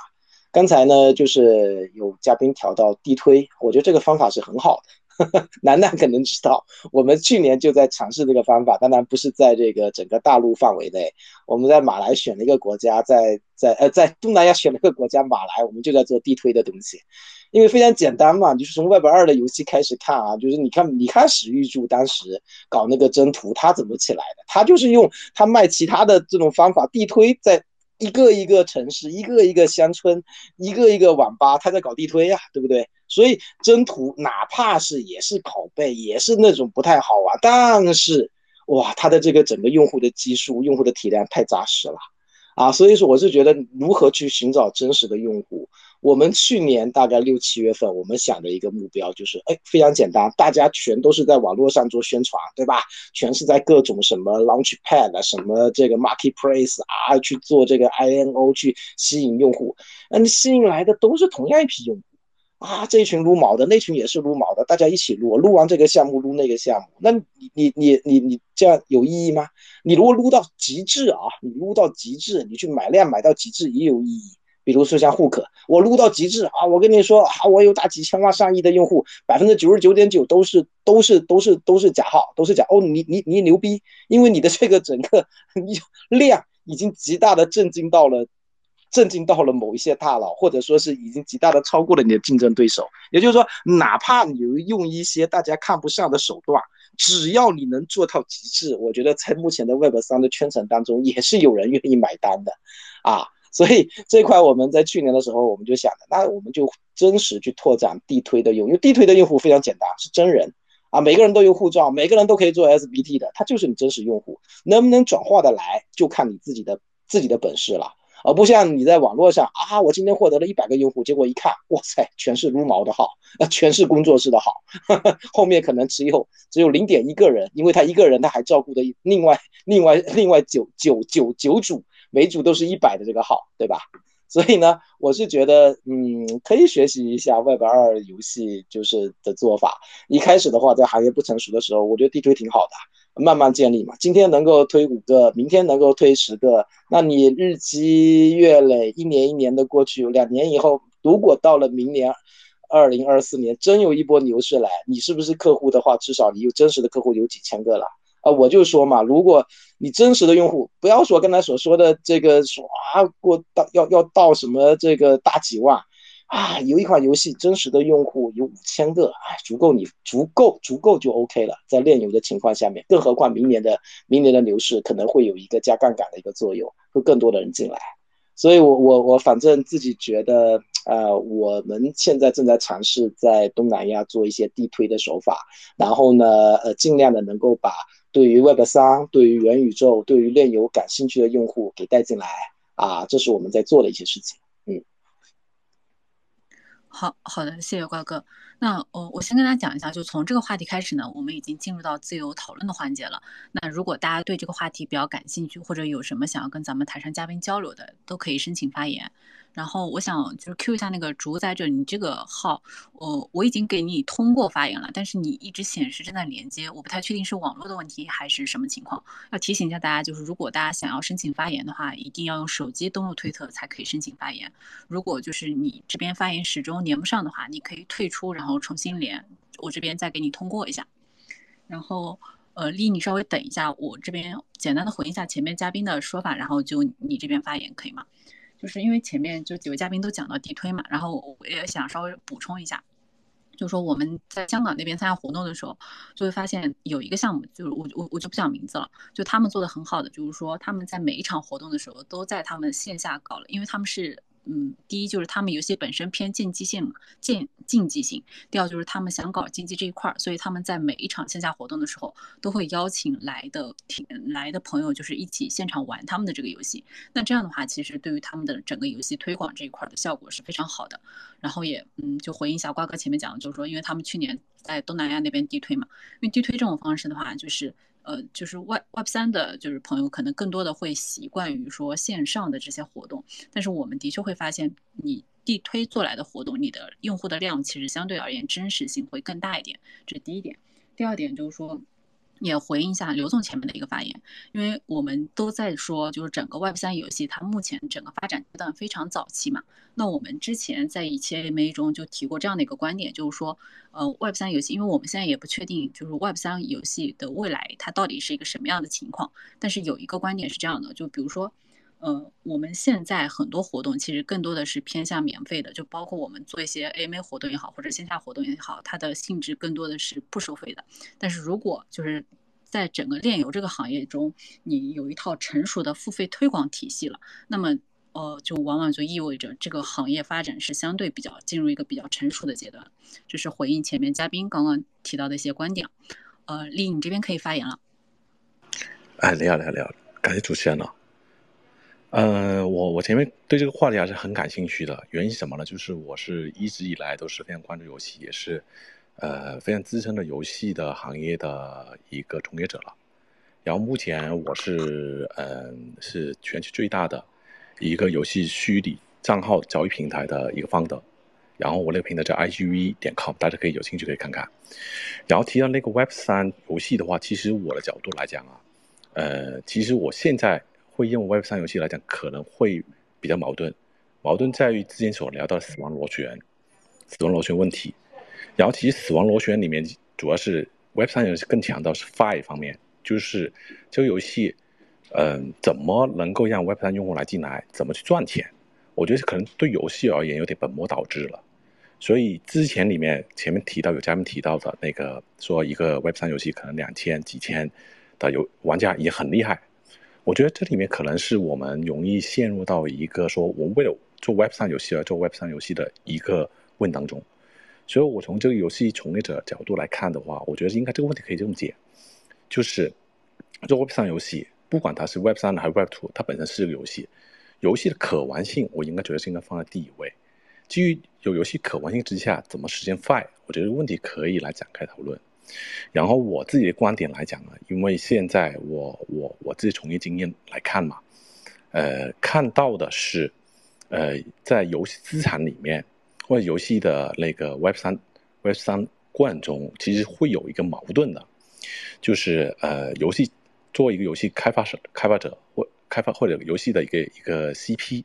刚才呢，就是有嘉宾调到地推，我觉得这个方法是很好的。楠楠可能知道，我们去年就在尝试这个方法，当然不是在这个整个大陆范围内，我们在马来选了一个国家，在在呃在东南亚选了一个国家马来，我们就在做地推的东西，因为非常简单嘛，就是从 Web 二的游戏开始看啊，就是你看你看史玉柱当时搞那个征途，他怎么起来的？他就是用他卖其他的这种方法地推在。一个一个城市，一个一个乡村，一个一个网吧，他在搞地推呀，对不对？所以征途哪怕是也是拷贝，也是那种不太好玩，但是哇，它的这个整个用户的基数、用户的体量太扎实了啊！所以说，我是觉得如何去寻找真实的用户。我们去年大概六七月份，我们想的一个目标就是，哎，非常简单，大家全都是在网络上做宣传，对吧？全是在各种什么 Launchpad 什么这个 Marketplace 啊，去做这个 INO 去吸引用户，嗯，吸引来的都是同样一批用户啊，这一群撸毛的，那群也是撸毛的，大家一起撸，撸完这个项目撸那个项目，那你你你你你这样有意义吗？你如果撸到极致啊，你撸到极致，你去买量买到极致也有意义。比如说像 Hook，我撸到极致啊！我跟你说啊，我有大几千万、上亿的用户，百分之九十九点九都是都是都是都是假号，都是假哦。你你你牛逼，因为你的这个整个 量已经极大的震惊到了，震惊到了某一些大佬，或者说是已经极大的超过了你的竞争对手。也就是说，哪怕你用一些大家看不上的手段，只要你能做到极致，我觉得在目前的 Web 三的圈层当中，也是有人愿意买单的，啊。所以这块我们在去年的时候，我们就想的，那我们就真实去拓展地推的用，因为地推的用户非常简单，是真人啊，每个人都有护照，每个人都可以做 SBT 的，他就是你真实用户，能不能转化的来，就看你自己的自己的本事了，而不像你在网络上啊，我今天获得了一百个用户，结果一看，哇塞，全是撸毛的号，啊，全是工作室的号，后面可能只有只有零点一个人，因为他一个人他还照顾的另外另外另外九九九九组。每组都是一百的这个号，对吧？所以呢，我是觉得，嗯，可以学习一下 Web 二游戏就是的做法。一开始的话，在行业不成熟的时候，我觉得地推挺好的，慢慢建立嘛。今天能够推五个，明天能够推十个，那你日积月累，一年一年的过去，两年以后，如果到了明年二零二四年，真有一波牛市来，你是不是客户的话，至少你有真实的客户有几千个了。啊，我就说嘛，如果你真实的用户，不要说刚才所说的这个说啊，过到要要到什么这个大几万，啊，有一款游戏真实的用户有五千个，哎，足够你足够足够就 OK 了。在炼油的情况下面，更何况明年的明年的牛市可能会有一个加杠杆的一个作用，会更多的人进来。所以，我我我反正自己觉得，呃，我们现在正在尝试在东南亚做一些地推的手法，然后呢，呃，尽量的能够把对于 Web 三、对于元宇宙、对于炼油感兴趣的用户给带进来啊，这是我们在做的一些事情。好好的，谢谢瓜哥。那我我先跟大家讲一下，就从这个话题开始呢，我们已经进入到自由讨论的环节了。那如果大家对这个话题比较感兴趣，或者有什么想要跟咱们台上嘉宾交流的，都可以申请发言。然后我想就是 Q 一下那个竹在这，你这个号，我我已经给你通过发言了，但是你一直显示正在连接，我不太确定是网络的问题还是什么情况。要提醒一下大家，就是如果大家想要申请发言的话，一定要用手机登录推特才可以申请发言。如果就是你这边发言始终连不上的话，你可以退出，然后重新连，我这边再给你通过一下。然后呃，丽，你稍微等一下，我这边简单的回应一下前面嘉宾的说法，然后就你这边发言可以吗？就是因为前面就几位嘉宾都讲到地推嘛，然后我也想稍微补充一下，就说我们在香港那边参加活动的时候，就会发现有一个项目，就是我我我就不讲名字了，就他们做的很好的，就是说他们在每一场活动的时候都在他们线下搞了，因为他们是。嗯，第一就是他们游戏本身偏竞技性嘛，竞竞技性；第二就是他们想搞竞技这一块儿，所以他们在每一场线下活动的时候，都会邀请来的挺来的朋友，就是一起现场玩他们的这个游戏。那这样的话，其实对于他们的整个游戏推广这一块的效果是非常好的。然后也嗯，就回应一下瓜哥前面讲的，就是说，因为他们去年在东南亚那边地推嘛，因为地推这种方式的话，就是。呃，就是 Web Web 三的，就是朋友可能更多的会习惯于说线上的这些活动，但是我们的确会发现，你地推做来的活动，你的用户的量其实相对而言真实性会更大一点，这是第一点。第二点就是说。也回应一下刘总前面的一个发言，因为我们都在说，就是整个 Web 三游戏它目前整个发展阶段非常早期嘛。那我们之前在一期 AMA 中就提过这样的一个观点，就是说，呃，Web 三游戏，因为我们现在也不确定，就是 Web 三游戏的未来它到底是一个什么样的情况。但是有一个观点是这样的，就比如说。呃，我们现在很多活动其实更多的是偏向免费的，就包括我们做一些 AMA 活动也好，或者线下活动也好，它的性质更多的是不收费的。但是如果就是在整个炼油这个行业中，你有一套成熟的付费推广体系了，那么呃，就往往就意味着这个行业发展是相对比较进入一个比较成熟的阶段。这是回应前面嘉宾刚刚提到的一些观点。呃，丽，你这边可以发言了。哎，你好，你好，你好，感谢主持人了。呃，我我前面对这个话题还是很感兴趣的，原因是什么呢？就是我是一直以来都是非常关注游戏，也是，呃，非常资深的游戏的行业的一个从业者了。然后目前我是，嗯，是全球最大的一个游戏虚拟账号交易平台的一个 founder。然后我那个平台叫 igv 点 com，大家可以有兴趣可以看看。然后提到那个 Web 三游戏的话，其实我的角度来讲啊，呃，其实我现在。会用 Web 三游戏来讲，可能会比较矛盾。矛盾在于之前所聊到的死亡螺旋、死亡螺旋问题。然后其实死亡螺旋里面主要是 Web 三游戏更强调是 Fi 方面，就是这个游戏，嗯，怎么能够让 Web 三用户来进来，怎么去赚钱？我觉得可能对游戏而言有点本末倒置了。所以之前里面前面提到有嘉宾提到的那个说一个 Web 三游戏可能两千几千的游玩家也很厉害。我觉得这里面可能是我们容易陷入到一个说我们为了做 Web 三游戏而做 Web 三游戏的一个问当中，所以我从这个游戏从业者角度来看的话，我觉得应该这个问题可以这么解，就是做 Web 三游戏，不管它是 Web 三还是 Web two，它本身是一个游戏，游戏的可玩性，我应该觉得是应该放在第一位。基于有游戏可玩性之下，怎么实现 Fi，我觉得这个问题可以来展开讨论。然后我自己的观点来讲呢，因为现在我我我自己从业经验来看嘛，呃，看到的是，呃，在游戏资产里面或者游戏的那个 Web 三 Web 三过程中，其实会有一个矛盾的，就是呃，游戏作为一个游戏开发者、开发者或开发或者游戏的一个一个 CP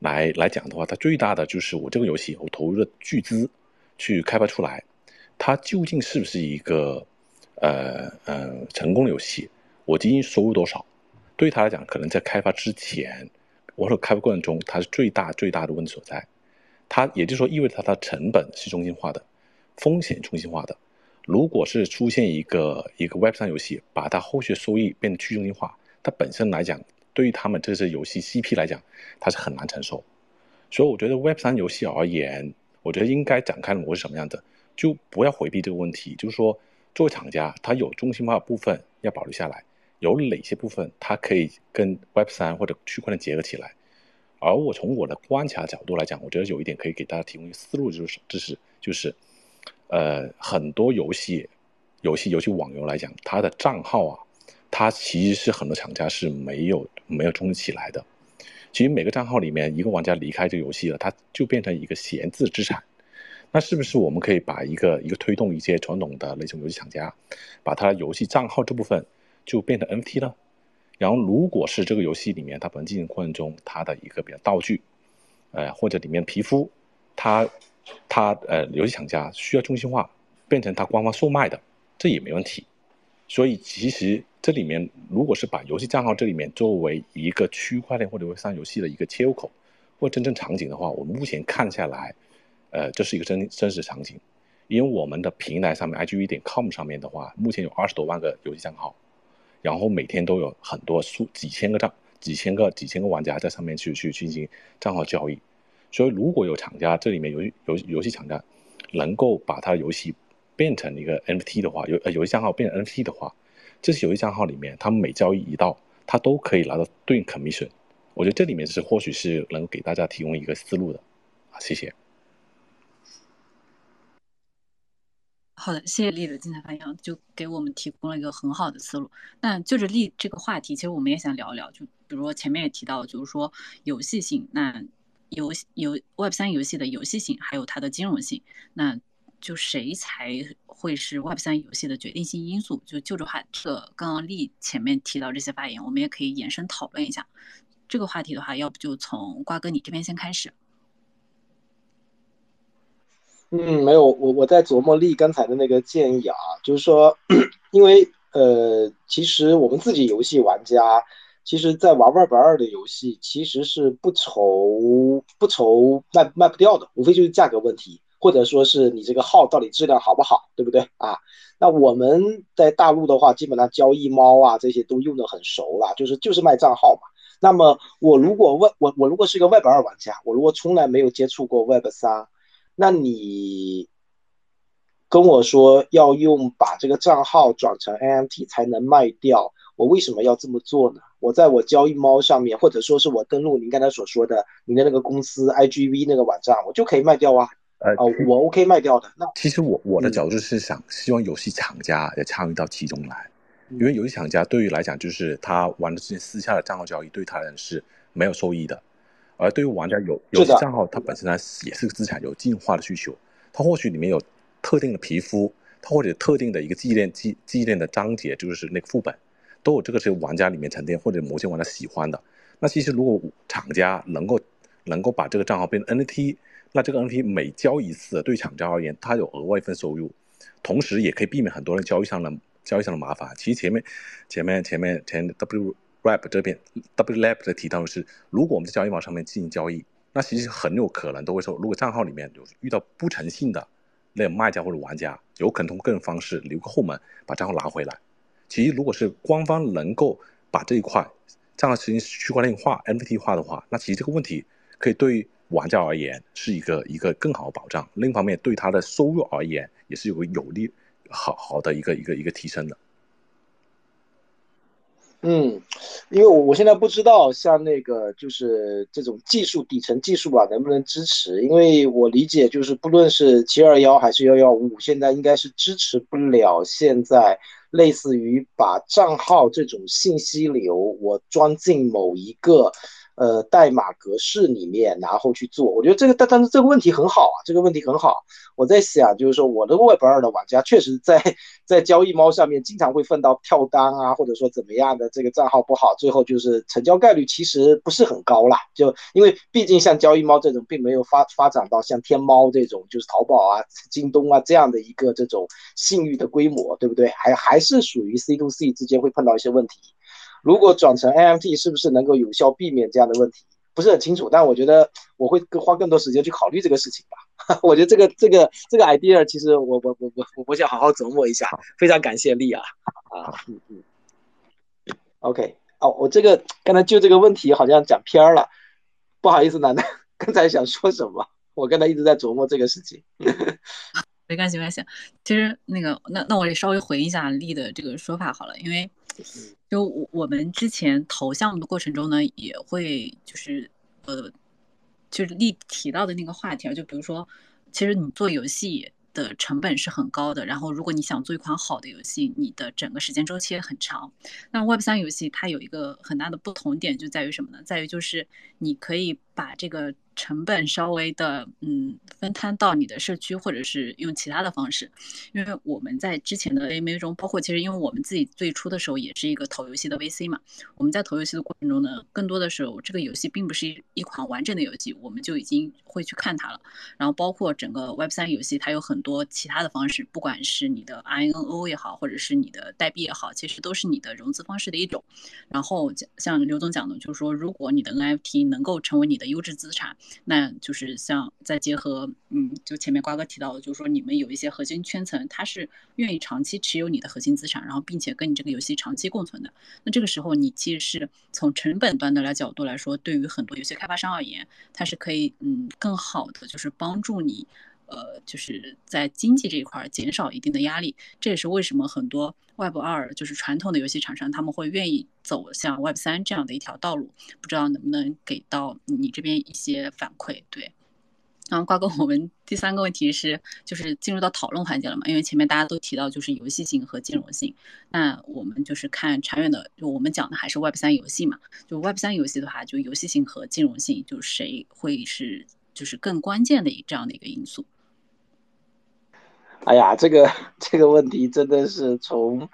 来来讲的话，它最大的就是我这个游戏我投入了巨资去开发出来。它究竟是不是一个，呃呃成功的游戏？我今天收入多少？对于他来讲，可能在开发之前，或者开发过程中，它是最大最大的问题所在。它也就是说意味着它的成本是中心化的，风险中心化的。如果是出现一个一个 Web 三游戏，把它后续收益变得去中心化，它本身来讲，对于他们这些游戏 CP 来讲，它是很难承受。所以我觉得 Web 三游戏而言，我觉得应该展开的模式什么样子，就不要回避这个问题。就是说，作为厂家，它有中心化部分要保留下来，有哪些部分它可以跟 Web 三或者区块链结合起来。而我从我的观察角度来讲，我觉得有一点可以给大家提供一个思路，就是这是就是。呃，很多游戏、游戏、游戏网游来讲，它的账号啊，它其实是很多厂家是没有没有充起来的。其实每个账号里面，一个玩家离开这个游戏了，它就变成一个闲置资产。那是不是我们可以把一个一个推动一些传统的那种游戏厂家，把它游戏账号这部分就变成 NFT 呢？然后，如果是这个游戏里面它本身进行过程中它的一个比较道具，呃，或者里面皮肤，它。它呃，游戏厂家需要中心化，变成它官方售卖的，这也没问题。所以其实这里面，如果是把游戏账号这里面作为一个区块链或者为上游戏的一个切入口或真正场景的话，我们目前看下来，呃，这是一个真真实场景。因为我们的平台上面，igv 点 com 上面的话，目前有二十多万个游戏账号，然后每天都有很多数几千个账、几千个、几千个玩家在上面去去进行账号交易。所以，如果有厂家这里面游游游戏厂家能够把它游戏变成一个 NFT 的话，游呃游戏账号变成 NFT 的话，这些游戏账号里面，他们每交易一道，他都可以拿到对应 commission。我觉得这里面是或许是能给大家提供一个思路的啊，谢谢。好的，谢谢丽的精彩发言，就给我们提供了一个很好的思路。那就着丽这个话题，其实我们也想聊一聊，就比如说前面也提到，就是说游戏性那。游游 Web 三游戏的游戏性，还有它的金融性，那就谁才会是 Web 三游戏的决定性因素？就就这话，这刚刚丽前面提到这些发言，我们也可以延伸讨论一下这个话题的话，要不就从瓜哥你这边先开始。嗯，没有，我我在琢磨丽刚才的那个建议啊，就是说，因为呃，其实我们自己游戏玩家。其实，在玩 Web 二的游戏，其实是不愁不愁卖卖不掉的，无非就是价格问题，或者说是你这个号到底质量好不好，对不对啊？那我们在大陆的话，基本上交易猫啊这些都用的很熟了，就是就是卖账号嘛。那么我如果问我我如果是一个 Web 二玩家，我如果从来没有接触过 Web 三，那你跟我说要用把这个账号转成 NFT 才能卖掉，我为什么要这么做呢？我在我交易猫上面，或者说是我登录您刚才所说的您的那个公司 IGV 那个网站，我就可以卖掉啊。呃，我 OK 卖掉的。那其实我我的角度是想希望游戏厂家也参与到其中来，因为游戏厂家对于来讲就是他玩的这些私下的账号交易，对他人是没有收益的。而对于玩家有游戏账号，它本身呢也是个资产，有进化的需求。它或许里面有特定的皮肤，它或者特定的一个纪念纪纪念的章节，就是那个副本。都有这个是玩家里面沉淀或者某些玩家喜欢的。那其实如果厂家能够能够把这个账号变成 NFT，那这个 NFT 每交一次，对厂家而言，它有额外一份收入，同时也可以避免很多人交易上的交易上的麻烦。其实前面前面前面前 W Rap 这边 W Lab 的提到的是，如果我们在交易网上面进行交易，那其实很有可能都会说，如果账号里面有遇到不诚信的那卖家或者玩家，有可能通过各种方式留个后门把账号拿回来。其实，如果是官方能够把这一块账号实行区块链化、NFT 化的话，那其实这个问题可以对于玩家而言是一个一个更好的保障。另一方面，对他的收入而言也是有个有利好好的一个一个一个提升的。嗯，因为我我现在不知道像那个就是这种技术底层技术吧能不能支持？因为我理解就是不论是七二幺还是幺幺五五，现在应该是支持不了现在。类似于把账号这种信息流，我装进某一个。呃，代码格式里面，然后去做，我觉得这个，但但是这个问题很好啊，这个问题很好。我在想，就是说，我的 Web 二的玩家确实在在交易猫上面经常会碰到跳单啊，或者说怎么样的，这个账号不好，最后就是成交概率其实不是很高啦。就因为毕竟像交易猫这种，并没有发发展到像天猫这种，就是淘宝啊、京东啊这样的一个这种信誉的规模，对不对？还还是属于 C to C 之间会碰到一些问题。如果转成 NFT，是不是能够有效避免这样的问题？不是很清楚，但我觉得我会更花更多时间去考虑这个事情吧。我觉得这个这个这个 idea 其实我我我我我想好好琢磨一下。非常感谢丽啊啊嗯嗯，OK 哦，我这个刚才就这个问题好像讲偏了，不好意思，楠楠，刚才想说什么？我刚才一直在琢磨这个事情。没关系，没关系。其实那个，那那我也稍微回应一下丽的这个说法好了，因为就我我们之前投项目的过程中呢，也会就是呃，就是例提到的那个话题啊，就比如说，其实你做游戏的成本是很高的，然后如果你想做一款好的游戏，你的整个时间周期也很长。那 Web 三游戏它有一个很大的不同点就在于什么呢？在于就是你可以把这个。成本稍微的，嗯，分摊到你的社区，或者是用其他的方式，因为我们在之前的 A M A 中，包括其实因为我们自己最初的时候也是一个投游戏的 V C 嘛，我们在投游戏的过程中呢，更多的时候这个游戏并不是一一款完整的游戏，我们就已经会去看它了。然后包括整个 Web 三游戏，它有很多其他的方式，不管是你的 I N O 也好，或者是你的代币也好，其实都是你的融资方式的一种。然后像刘总讲的，就是说如果你的 N F T 能够成为你的优质资产。那就是像再结合，嗯，就前面瓜哥提到的，就是说你们有一些核心圈层，他是愿意长期持有你的核心资产，然后并且跟你这个游戏长期共存的。那这个时候，你其实是从成本端的来角度来说，对于很多游戏开发商而言，它是可以，嗯，更好的就是帮助你。呃，就是在经济这一块减少一定的压力，这也是为什么很多 Web 二就是传统的游戏厂商他们会愿意走向 Web 三这样的一条道路。不知道能不能给到你这边一些反馈？对，然后瓜哥，我们第三个问题是，就是进入到讨论环节了嘛？因为前面大家都提到就是游戏性和兼容性，那我们就是看长远的，就我们讲的还是 Web 三游戏嘛？就 Web 三游戏的话，就游戏性和兼容性，就谁会是就是更关键的这样的一个因素？哎呀，这个 这个问题真的是从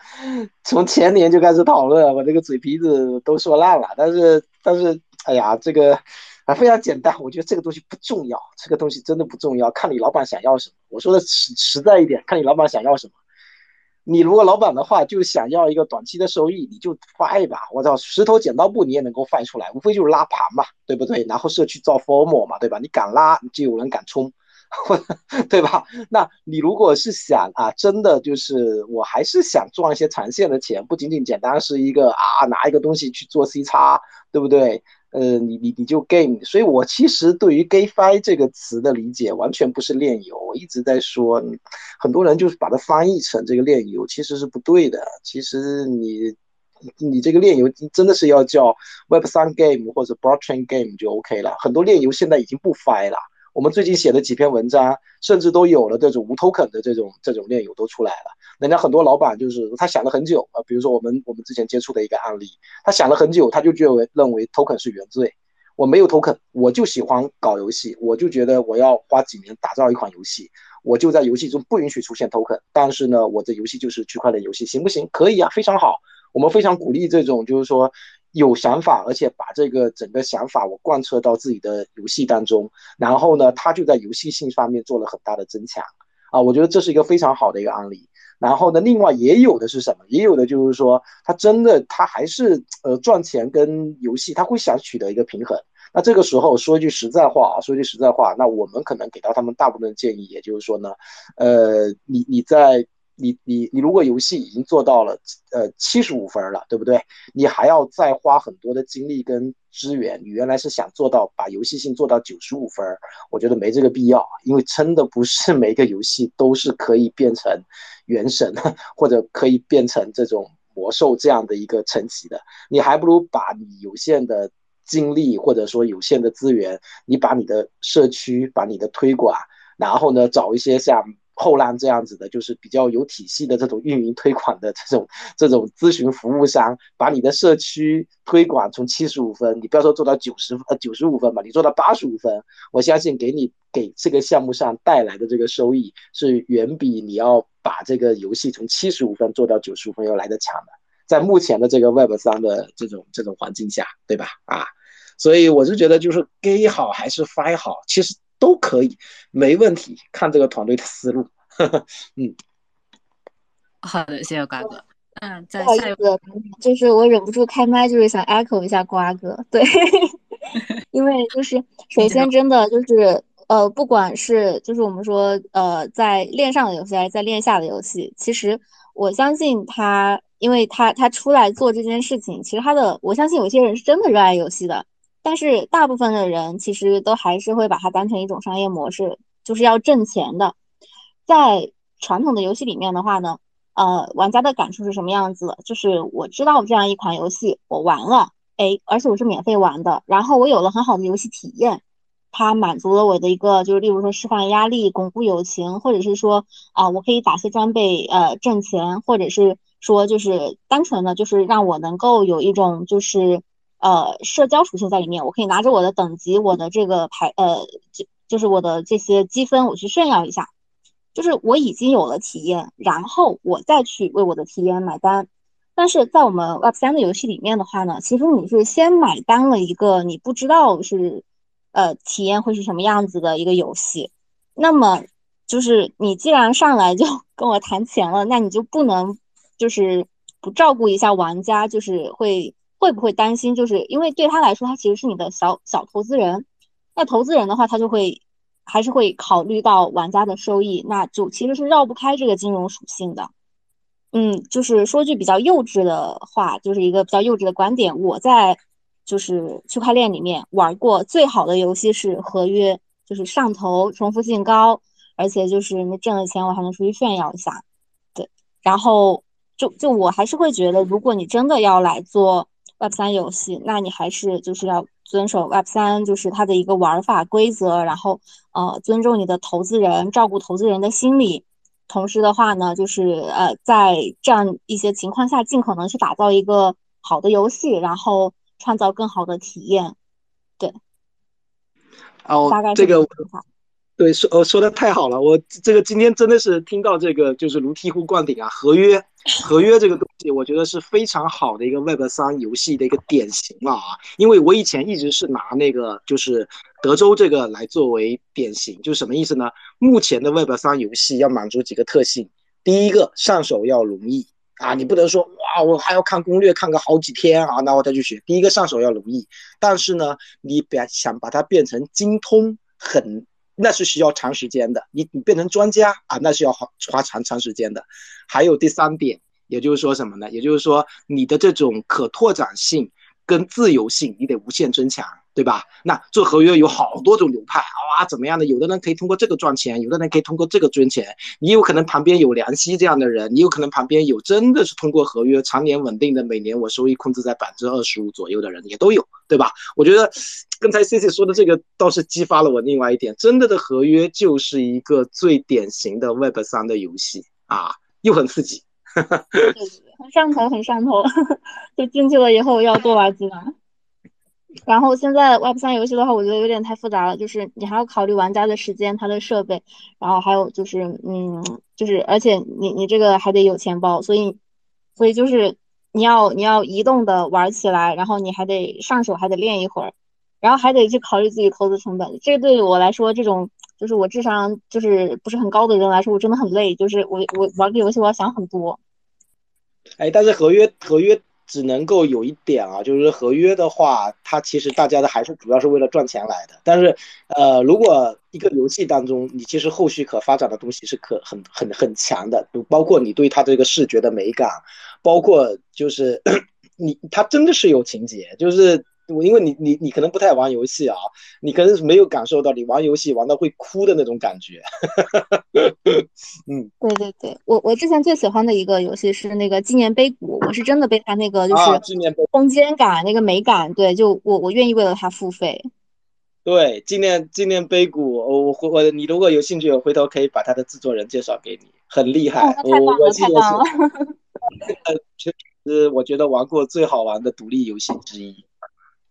从前年就开始讨论，我这个嘴皮子都说烂了。但是但是，哎呀，这个啊非常简单，我觉得这个东西不重要，这个东西真的不重要，看你老板想要什么。我说的实实在一点，看你老板想要什么。你如果老板的话就想要一个短期的收益，你就发一把，我操，石头剪刀布你也能够翻出来，无非就是拉盘嘛，对不对？然后社区造 form 嘛，对吧？你敢拉，就有人敢冲。对吧？那你如果是想啊，真的就是我还是想赚一些长线的钱，不仅仅简单是一个啊拿一个东西去做 C 叉，对不对？呃，你你你就 game，所以我其实对于 gamefi 这个词的理解完全不是炼油，我一直在说，很多人就是把它翻译成这个炼油，其实是不对的。其实你你这个炼油真的是要叫 Web3 game 或者 Blockchain game 就 OK 了。很多炼油现在已经不 fi 了。我们最近写的几篇文章，甚至都有了这种无 token 的这种这种链游都出来了。人家很多老板就是他想了很久啊，比如说我们我们之前接触的一个案例，他想了很久，他就认为认为 token 是原罪。我没有 token，我就喜欢搞游戏，我就觉得我要花几年打造一款游戏，我就在游戏中不允许出现 token。但是呢，我的游戏就是区块链游戏，行不行？可以啊，非常好。我们非常鼓励这种，就是说。有想法，而且把这个整个想法我贯彻到自己的游戏当中，然后呢，他就在游戏性方面做了很大的增强啊，我觉得这是一个非常好的一个案例。然后呢，另外也有的是什么？也有的就是说，他真的他还是呃赚钱跟游戏，他会想取得一个平衡。那这个时候说一句实在话啊，说句实在话，那我们可能给到他们大部分建议，也就是说呢，呃，你你在。你你你如果游戏已经做到了呃七十五分了，对不对？你还要再花很多的精力跟资源。你原来是想做到把游戏性做到九十五分，我觉得没这个必要，因为真的不是每个游戏都是可以变成原神或者可以变成这种魔兽这样的一个层级的。你还不如把你有限的精力或者说有限的资源，你把你的社区、把你的推广，然后呢找一些像。后浪这样子的，就是比较有体系的这种运营推广的这种 这种咨询服务商，把你的社区推广从七十五分，你不要说做到九十呃九十五分吧，你做到八十五分，我相信给你给这个项目上带来的这个收益是远比你要把这个游戏从七十五分做到九十五分要来的强的。在目前的这个 Web 三的这种这种环境下，对吧？啊，所以我是觉得就是 Gay 好还是 Fi 好，其实。都可以，没问题。看这个团队的思路，嗯，好的，谢谢瓜哥。嗯，不好意思，就是我忍不住开麦，就是想 echo 一下瓜哥。对，因为就是 首先真的就是呃，不管是就是我们说呃，在链上的游戏还是在链下的游戏，其实我相信他，因为他他出来做这件事情，其实他的我相信有些人是真的热爱游戏的，但是大部分的人其实都还是会把它当成一种商业模式，就是要挣钱的。在传统的游戏里面的话呢，呃，玩家的感触是什么样子？就是我知道这样一款游戏，我玩了。哎，而且我是免费玩的，然后我有了很好的游戏体验，它满足了我的一个，就是例如说释放压力、巩固友情，或者是说啊，我可以打些装备呃挣钱，或者是说就是单纯的就是让我能够有一种就是呃社交属性在里面，我可以拿着我的等级、我的这个牌呃就就是我的这些积分，我去炫耀一下，就是我已经有了体验，然后我再去为我的体验买单。但是在我们 Web 三的游戏里面的话呢，其实你是先买单了一个你不知道是，呃，体验会是什么样子的一个游戏，那么就是你既然上来就 跟我谈钱了，那你就不能就是不照顾一下玩家，就是会会不会担心，就是因为对他来说，他其实是你的小小投资人，那投资人的话，他就会还是会考虑到玩家的收益，那就其实是绕不开这个金融属性的。嗯，就是说句比较幼稚的话，就是一个比较幼稚的观点。我在就是区块链里面玩过最好的游戏是合约，就是上头，重复性高，而且就是那挣了钱我还能出去炫耀一下。对，然后就就我还是会觉得，如果你真的要来做 Web 三游戏，那你还是就是要遵守 Web 三就是它的一个玩法规则，然后呃尊重你的投资人，照顾投资人的心理。同时的话呢，就是呃，在这样一些情况下，尽可能去打造一个好的游戏，然后创造更好的体验。对，哦，大概这个对说呃说的太好了，我这个今天真的是听到这个就是如醍醐灌顶啊！合约合约这个东西，我觉得是非常好的一个 Web 三游戏的一个典型了啊！因为我以前一直是拿那个就是德州这个来作为典型，就是什么意思呢？目前的 Web 三游戏要满足几个特性，第一个上手要容易啊，你不能说哇我还要看攻略看个好几天啊，那我再去学。第一个上手要容易，但是呢，你把想把它变成精通很。那是需要长时间的，你你变成专家啊，那是要花花长长时间的。还有第三点，也就是说什么呢？也就是说你的这种可拓展性跟自由性，你得无限增强。对吧？那做合约有好多种流派，哇，怎么样的？有的人可以通过这个赚钱，有的人可以通过这个赚钱。你有可能旁边有梁希这样的人，你有可能旁边有真的是通过合约常年稳定的，每年我收益控制在百分之二十五左右的人也都有，对吧？我觉得刚才 C C 说的这个倒是激发了我另外一点，真的的合约就是一个最典型的 Web 三的游戏啊，又很刺激，很上头，很上头，就进去了以后要多玩几把。然后现在 Web 三游戏的话，我觉得有点太复杂了，就是你还要考虑玩家的时间、他的设备，然后还有就是，嗯，就是而且你你这个还得有钱包，所以所以就是你要你要移动的玩起来，然后你还得上手还得练一会儿，然后还得去考虑自己投资成本。这对我来说，这种就是我智商就是不是很高的人来说，我真的很累，就是我我玩个游戏我要想很多。哎，但是合约合约。只能够有一点啊，就是合约的话，它其实大家的还是主要是为了赚钱来的。但是，呃，如果一个游戏当中，你其实后续可发展的东西是可很很很强的，包括你对它这个视觉的美感，包括就是 你它真的是有情节，就是。我因为你你你可能不太玩游戏啊，你可能没有感受到你玩游戏玩到会哭的那种感觉。嗯，对对对，我我之前最喜欢的一个游戏是那个纪念碑谷，我是真的被他那个就是纪念碑空间感那个美感，对，就我我愿意为了它付费。对，纪念纪念碑谷，我我我你如果有兴趣，我回头可以把它的制作人介绍给你，很厉害。太棒了，太棒了。确实，我觉得玩过最好玩的独立游戏之一。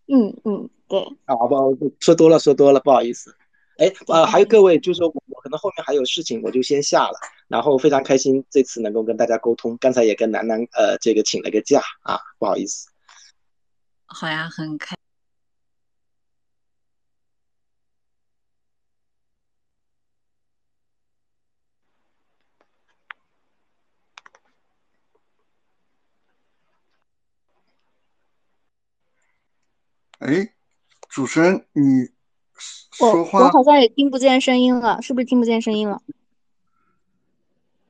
嗯嗯，对，啊，不，说多了，说多了，不好意思。哎，呃，还有各位，就是说我我可能后面还有事情，我就先下了。然后非常开心这次能够跟大家沟通，刚才也跟楠楠呃这个请了个假啊，不好意思。好呀，很开。哎，主持人，你说话我好像也听不见声音了，是不是听不见声音了？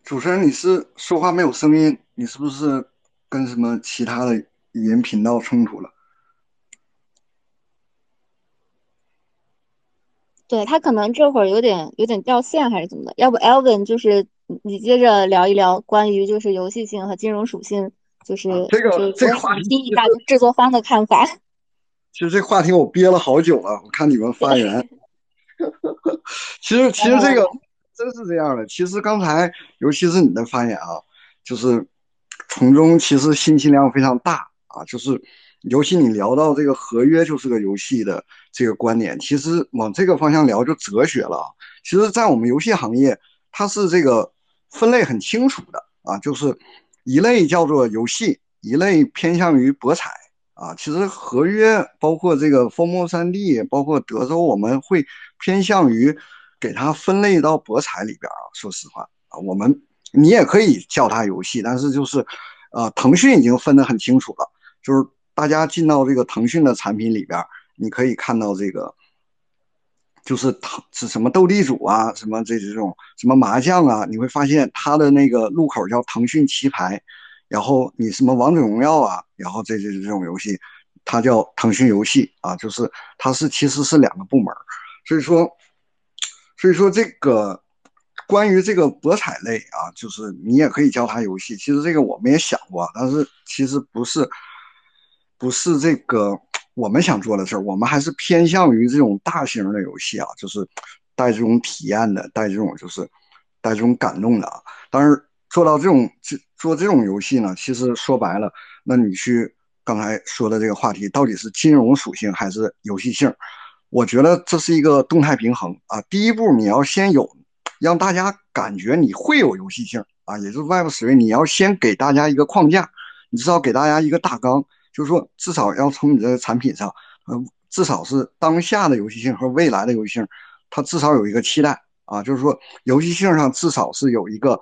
主持人，你是说话没有声音，你是不是跟什么其他的语音频道冲突了？对他可能这会儿有点有点掉线还是怎么的，要不 Elvin 就是你你接着聊一聊关于就是游戏性和金融属性，就是、啊这个这个话题听一下制作方的看法。其实这话题我憋了好久了，我看你们发言。其实其实这个真是这样的。其实刚才尤其是你的发言啊，就是从中其实信息量非常大啊，就是尤其你聊到这个合约就是个游戏的这个观点，其实往这个方向聊就哲学了啊。其实，在我们游戏行业，它是这个分类很清楚的啊，就是一类叫做游戏，一类偏向于博彩。啊，其实合约包括这个风墨三 D，包括德州，我们会偏向于给它分类到博彩里边啊。说实话啊，我们你也可以叫它游戏，但是就是，呃，腾讯已经分得很清楚了，就是大家进到这个腾讯的产品里边，你可以看到这个，就是腾是什么斗地主啊，什么这这种什么麻将啊，你会发现它的那个入口叫腾讯棋牌。然后你什么王者荣耀啊，然后这这这种游戏，它叫腾讯游戏啊，就是它是其实是两个部门，所以说，所以说这个关于这个博彩类啊，就是你也可以叫它游戏。其实这个我们也想过，但是其实不是，不是这个我们想做的事儿，我们还是偏向于这种大型的游戏啊，就是带这种体验的，带这种就是带这种感动的啊，当然。做到这种这做这种游戏呢，其实说白了，那你去刚才说的这个话题，到底是金融属性还是游戏性？我觉得这是一个动态平衡啊。第一步你要先有，让大家感觉你会有游戏性啊，也就是 Web 3，你要先给大家一个框架，你至少给大家一个大纲，就是说至少要从你这个产品上，嗯，至少是当下的游戏性和未来的游戏性，它至少有一个期待啊，就是说游戏性上至少是有一个。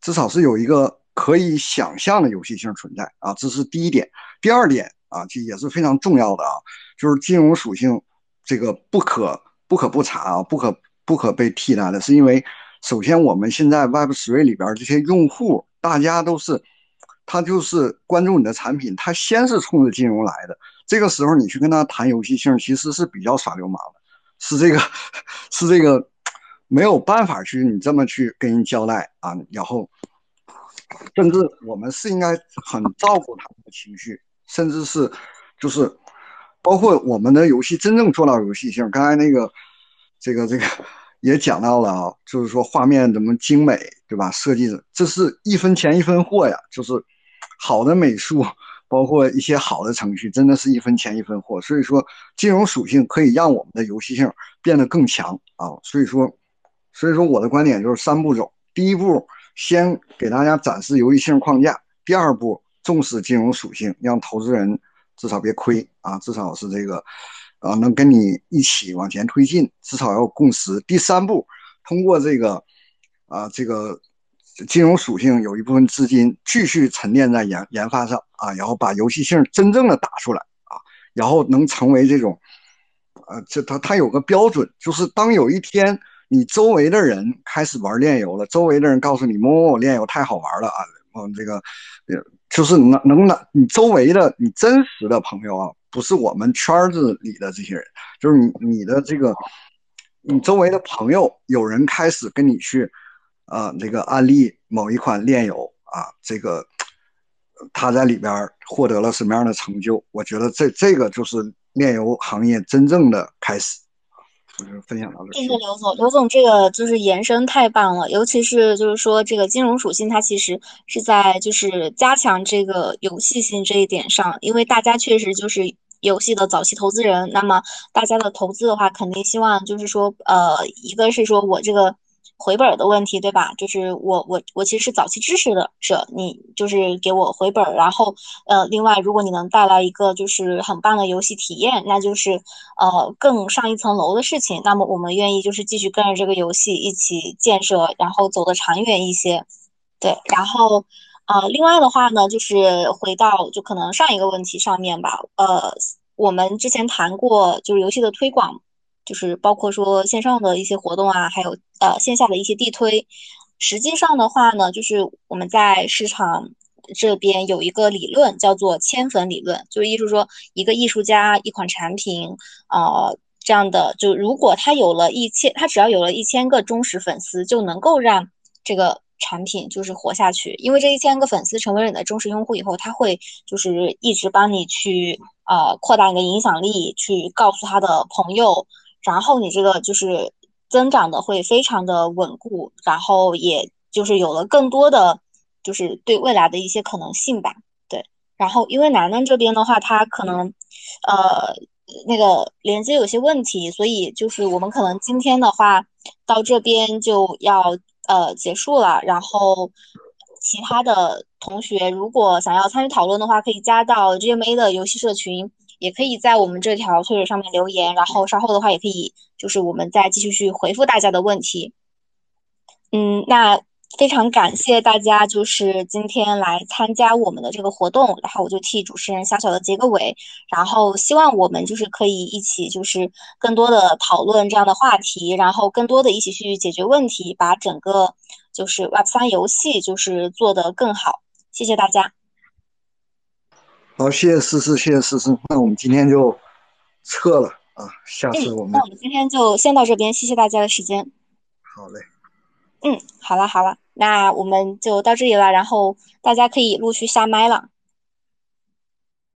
至少是有一个可以想象的游戏性存在啊，这是第一点。第二点啊，这也是非常重要的啊，就是金融属性这个不可不可不查啊，不可不可被替代的，是因为首先我们现在 Web Three 里边这些用户，大家都是他就是关注你的产品，他先是冲着金融来的。这个时候你去跟他谈游戏性，其实是比较耍流氓的，是这个 是这个。没有办法去你这么去跟人交代啊，然后甚至我们是应该很照顾他们的情绪，甚至是就是包括我们的游戏真正做到游戏性。刚才那个这个这个也讲到了啊，就是说画面怎么精美，对吧？设计的这是一分钱一分货呀，就是好的美术，包括一些好的程序，真的是一分钱一分货。所以说，金融属性可以让我们的游戏性变得更强啊。所以说。所以说，我的观点就是三步走：第一步，先给大家展示游戏性框架；第二步，重视金融属性，让投资人至少别亏啊，至少是这个，啊，能跟你一起往前推进，至少要共识；第三步，通过这个，啊，这个金融属性有一部分资金继续沉淀在研研发上啊，然后把游戏性真正的打出来啊，然后能成为这种，呃，这它它有个标准，就是当有一天。你周围的人开始玩炼油了，周围的人告诉你某某某炼油太好玩了啊！嗯，这个，就是能能拿你周围的你真实的朋友啊，不是我们圈子里的这些人，就是你你的这个，你周围的朋友有人开始跟你去，啊，这个安利某一款炼油啊，这个他在里边获得了什么样的成就？我觉得这这个就是炼油行业真正的开始。分享到这。谢谢刘总，刘总这个就是延伸太棒了，尤其是就是说这个金融属性，它其实是在就是加强这个游戏性这一点上，因为大家确实就是游戏的早期投资人，那么大家的投资的话，肯定希望就是说，呃，一个是说我这个。回本的问题，对吧？就是我我我其实是早期支持的者，你就是给我回本，然后呃，另外如果你能带来一个就是很棒的游戏体验，那就是呃更上一层楼的事情。那么我们愿意就是继续跟着这个游戏一起建设，然后走得长远一些。对，然后呃，另外的话呢，就是回到就可能上一个问题上面吧，呃。我们之前谈过，就是游戏的推广，就是包括说线上的一些活动啊，还有呃线下的一些地推。实际上的话呢，就是我们在市场这边有一个理论叫做千粉理论，就是意思说一个艺术家一款产品，呃这样的，就如果他有了一千，他只要有了一千个忠实粉丝，就能够让这个。产品就是活下去，因为这一千个粉丝成为了你的忠实用户以后，他会就是一直帮你去呃扩大你的影响力，去告诉他的朋友，然后你这个就是增长的会非常的稳固，然后也就是有了更多的就是对未来的一些可能性吧。对，然后因为楠楠这边的话，他可能呃那个连接有些问题，所以就是我们可能今天的话到这边就要。呃，结束了。然后，其他的同学如果想要参与讨论的话，可以加到 GMA 的游戏社群，也可以在我们这条推特上面留言。然后稍后的话，也可以就是我们再继续去回复大家的问题。嗯，那。非常感谢大家，就是今天来参加我们的这个活动，然后我就替主持人小小的结个尾，然后希望我们就是可以一起就是更多的讨论这样的话题，然后更多的一起去解决问题，把整个就是 Web 三游戏就是做得更好。谢谢大家。好，谢谢思思，谢谢思思。那我们今天就撤了啊，下次我们。那我们今天就先到这边，谢谢大家的时间。好嘞。嗯，好了好了，那我们就到这里了，然后大家可以陆续下麦了。